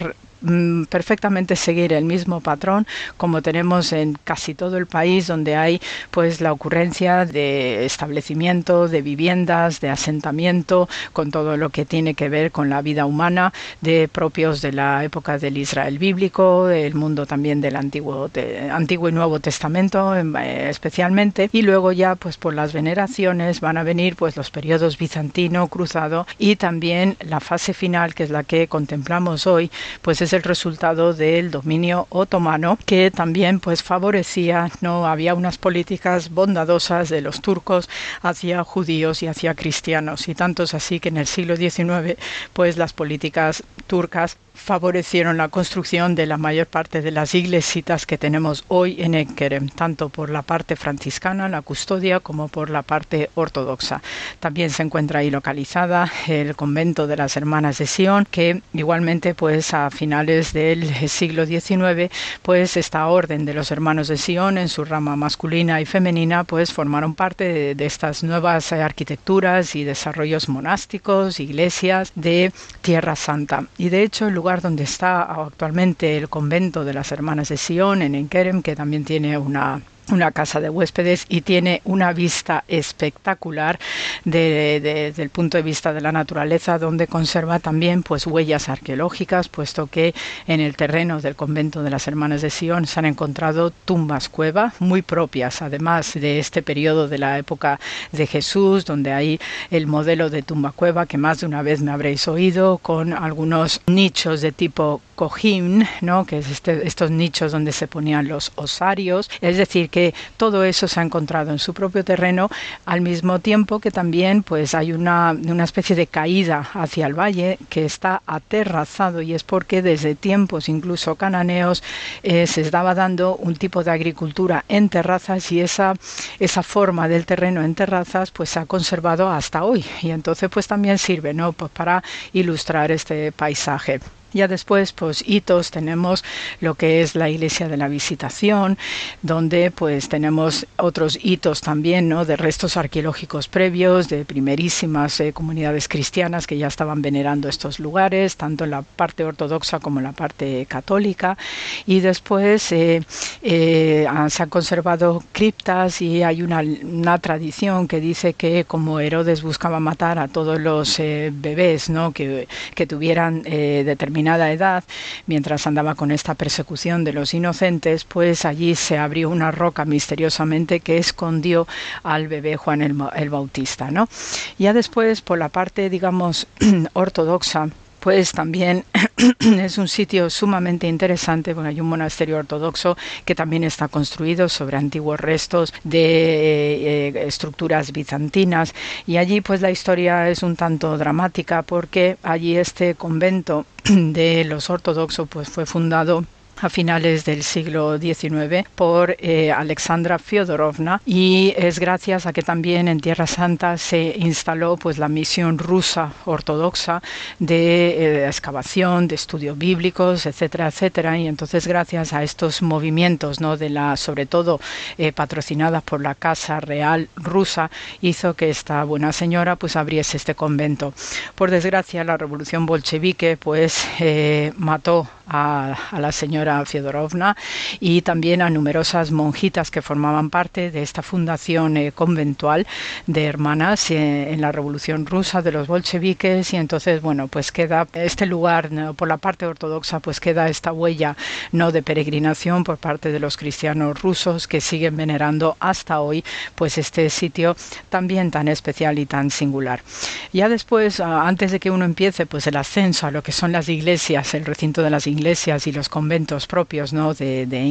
perfectamente seguir el mismo patrón como tenemos en casi todo el país donde hay pues la ocurrencia de establecimiento de viviendas de asentamiento con todo lo que tiene que ver con la vida humana de propios de la época del Israel bíblico el mundo también del antiguo antiguo y nuevo testamento eh, especialmente. Y luego ya pues por las veneraciones van a venir pues los periodos bizantino cruzado y también la fase final que es la que contemplamos hoy pues es el resultado del dominio otomano que también pues favorecía no había unas políticas bondadosas de los turcos hacia judíos y hacia cristianos y tantos así que en el siglo XIX pues las políticas turcas favorecieron la construcción de la mayor parte de las iglesias que tenemos hoy en Enkerem, tanto por la parte franciscana, la custodia, como por la parte ortodoxa. También se encuentra ahí localizada el convento de las Hermanas de Sion, que igualmente pues a finales del siglo XIX pues esta orden de los Hermanos de Sion en su rama masculina y femenina pues formaron parte de, estas nuevas arquitecturas y desarrollos monásticos, iglesias de Tierra Santa. Y de hecho el lugar donde está actualmente el convento de las Hermanas de Sion en Enkerem, que también tiene una una casa de huéspedes y tiene una vista espectacular desde el punto de vista de la naturaleza donde conserva también pues huellas arqueológicas puesto que en el terreno del convento de las hermanas de Sion se han encontrado tumbas cueva muy propias además de este periodo de la época de Jesús donde hay el modelo de tumba cueva que más de una vez me habréis oído con algunos nichos de tipo cojín, ¿no? que es este, estos nichos donde se ponían los osarios, es decir, que todo eso se ha encontrado en su propio terreno, al mismo tiempo que también pues hay una, una especie de caída hacia el valle que está aterrazado y es porque desde tiempos incluso cananeos eh, se estaba dando un tipo de agricultura en terrazas y esa, esa forma del terreno en terrazas pues se ha conservado hasta hoy y entonces pues también sirve ¿no? pues para ilustrar este paisaje. Ya después, pues hitos, tenemos lo que es la iglesia de la visitación, donde pues tenemos otros hitos también, ¿no? De restos arqueológicos previos, de primerísimas eh, comunidades cristianas que ya estaban venerando estos lugares, tanto en la parte ortodoxa como en la parte católica. Y después eh, eh, se han conservado criptas y hay una, una, tradición que dice que como Herodes buscaba matar a todos los bebés, ¿no? Que, que tuvieran determinados edad, mientras andaba con esta persecución de los inocentes, pues allí se abrió una roca misteriosamente que escondió al bebé Juan el, el Bautista, ¿no? Ya después, por la parte, digamos, (clears throat) ortodoxa, pues también (clears throat) es un sitio sumamente interesante. Porque hay un monasterio ortodoxo que también está construido sobre antiguos restos de eh, estructuras bizantinas. Y allí pues la historia es un tanto dramática porque allí este convento (clears throat) de los ortodoxos pues fue fundado a finales del siglo XIX por eh, Alexandra Fyodorovna. Y es gracias a que también en Tierra Santa se instaló pues la misión rusa ortodoxa de eh, excavación, de estudios bíblicos, etcétera, etcétera. Y entonces gracias a estos movimientos, no de la sobre todo eh, patrocinadas por la Casa Real rusa hizo que esta buena señora pues abriese este convento. Por desgracia la revolución bolchevique pues mató a, la señora Fiodorovna y también a numerosas monjitas que formaban parte de esta fundación eh, conventual de hermanas eh, en la Revolución Rusa de los bolcheviques. Y entonces bueno pues queda este lugar por la parte ortodoxa pues queda esta huella no de peregrinación por parte de los cristianos rusos que siguen venerando hasta hoy pues este sitio también tan especial y tan singular. Ya después, antes de que uno empiece pues el ascenso a lo que son las iglesias, el recinto de las iglesias y los conventos propios ¿no? de, de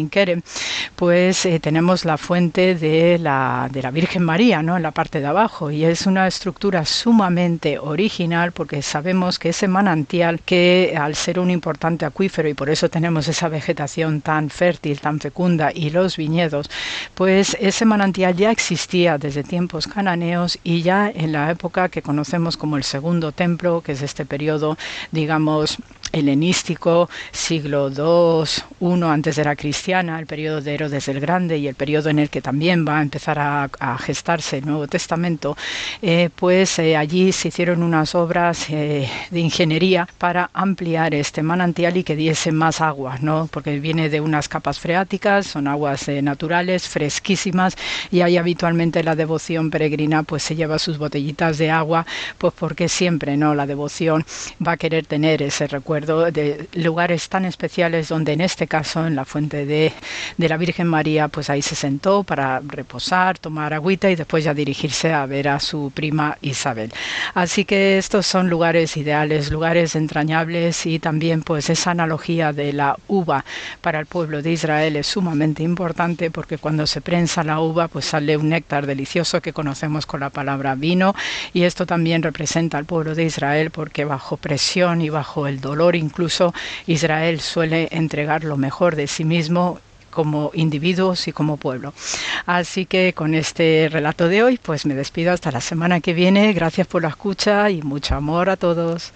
pues eh, tenemos la fuente de la, de la Virgen María ¿no? en la parte de abajo y es una estructura sumamente original porque sabemos que ese manantial que al ser un importante acuífero y por eso tenemos esa vegetación tan fértil, tan fecunda y los viñedos, pues ese manantial ya existía desde tiempos cananeos y ya en la época que conocemos como el Segundo Templo, que es este periodo, digamos, helenístico, siglo II, I antes de la cristiana, el periodo de Herodes el Grande y el periodo en el que también va a empezar a, gestarse el Nuevo Testamento, eh, pues eh, allí se hicieron unas obras eh, de ingeniería para ampliar este manantial y que diese más agua, ¿no? porque viene de unas capas freáticas, son aguas naturales, fresquísimas, y ahí habitualmente la devoción peregrina pues se lleva sus botellitas de agua, pues porque siempre no la devoción va a querer tener ese recuerdo de lugares tan especiales donde en este caso, en la fuente de, de la Virgen María, pues ahí se sentó para reposar, tomar agüita y después ya dirigirse a ver a su prima Isabel. Así que estos son lugares ideales, lugares entrañables y también pues esa analogía de la uva para el pueblo de Israel es sumamente importante porque cuando se prensa la uva pues sale un néctar delicioso que conocemos con la palabra vino y esto también representa al pueblo de Israel porque bajo presión y bajo el dolor incluso Israel suele entregar lo mejor de sí mismo como individuos y como pueblo. Así que con este relato de hoy, pues me despido hasta la semana que viene. Gracias por la escucha y mucho amor a todos.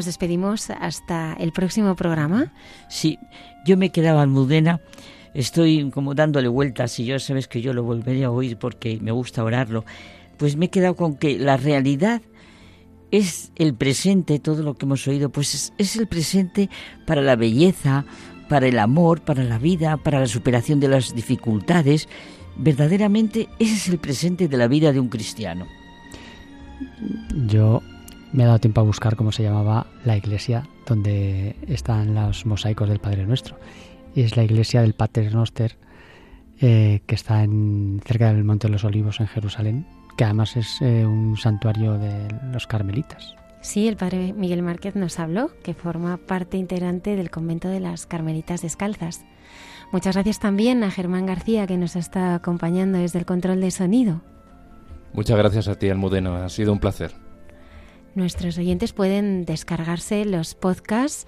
Nos despedimos hasta el próximo programa. Sí, yo me quedaba Almudena. Estoy como dándole vueltas y yo sabes que yo lo volveré a oír porque me gusta orarlo. Pues me he quedado con que la realidad es el presente, todo lo que hemos oído, pues es, es el presente para la belleza, para el amor, para la vida, para la superación de las dificultades. Verdaderamente ese es el presente de la vida de un cristiano. Yo me ha dado tiempo a buscar cómo se llamaba la iglesia donde están los mosaicos del Padre Nuestro. Y es la iglesia del Pater Noster, eh, que está en, cerca del Monte de los Olivos en Jerusalén, que además es eh, un santuario de los carmelitas. Sí, el padre Miguel Márquez nos habló, que forma parte integrante del convento de las Carmelitas Descalzas. Muchas gracias también a Germán García, que nos está acompañando desde el control de sonido. Muchas gracias a ti, Almudena. Ha sido un placer. Nuestros oyentes pueden descargarse los podcasts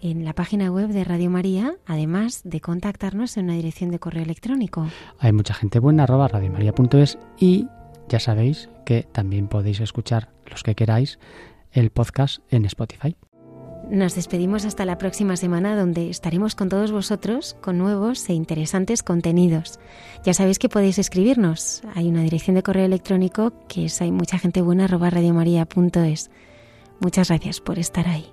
en la página web de Radio María, además de contactarnos en una dirección de correo electrónico. Hay mucha gente buena, arroba radiomaria.es y ya sabéis que también podéis escuchar los que queráis el podcast en Spotify. Nos despedimos hasta la próxima semana donde estaremos con todos vosotros con nuevos e interesantes contenidos. Ya sabéis que podéis escribirnos. Hay una dirección de correo electrónico que es hay mucha gente buena Muchas gracias por estar ahí.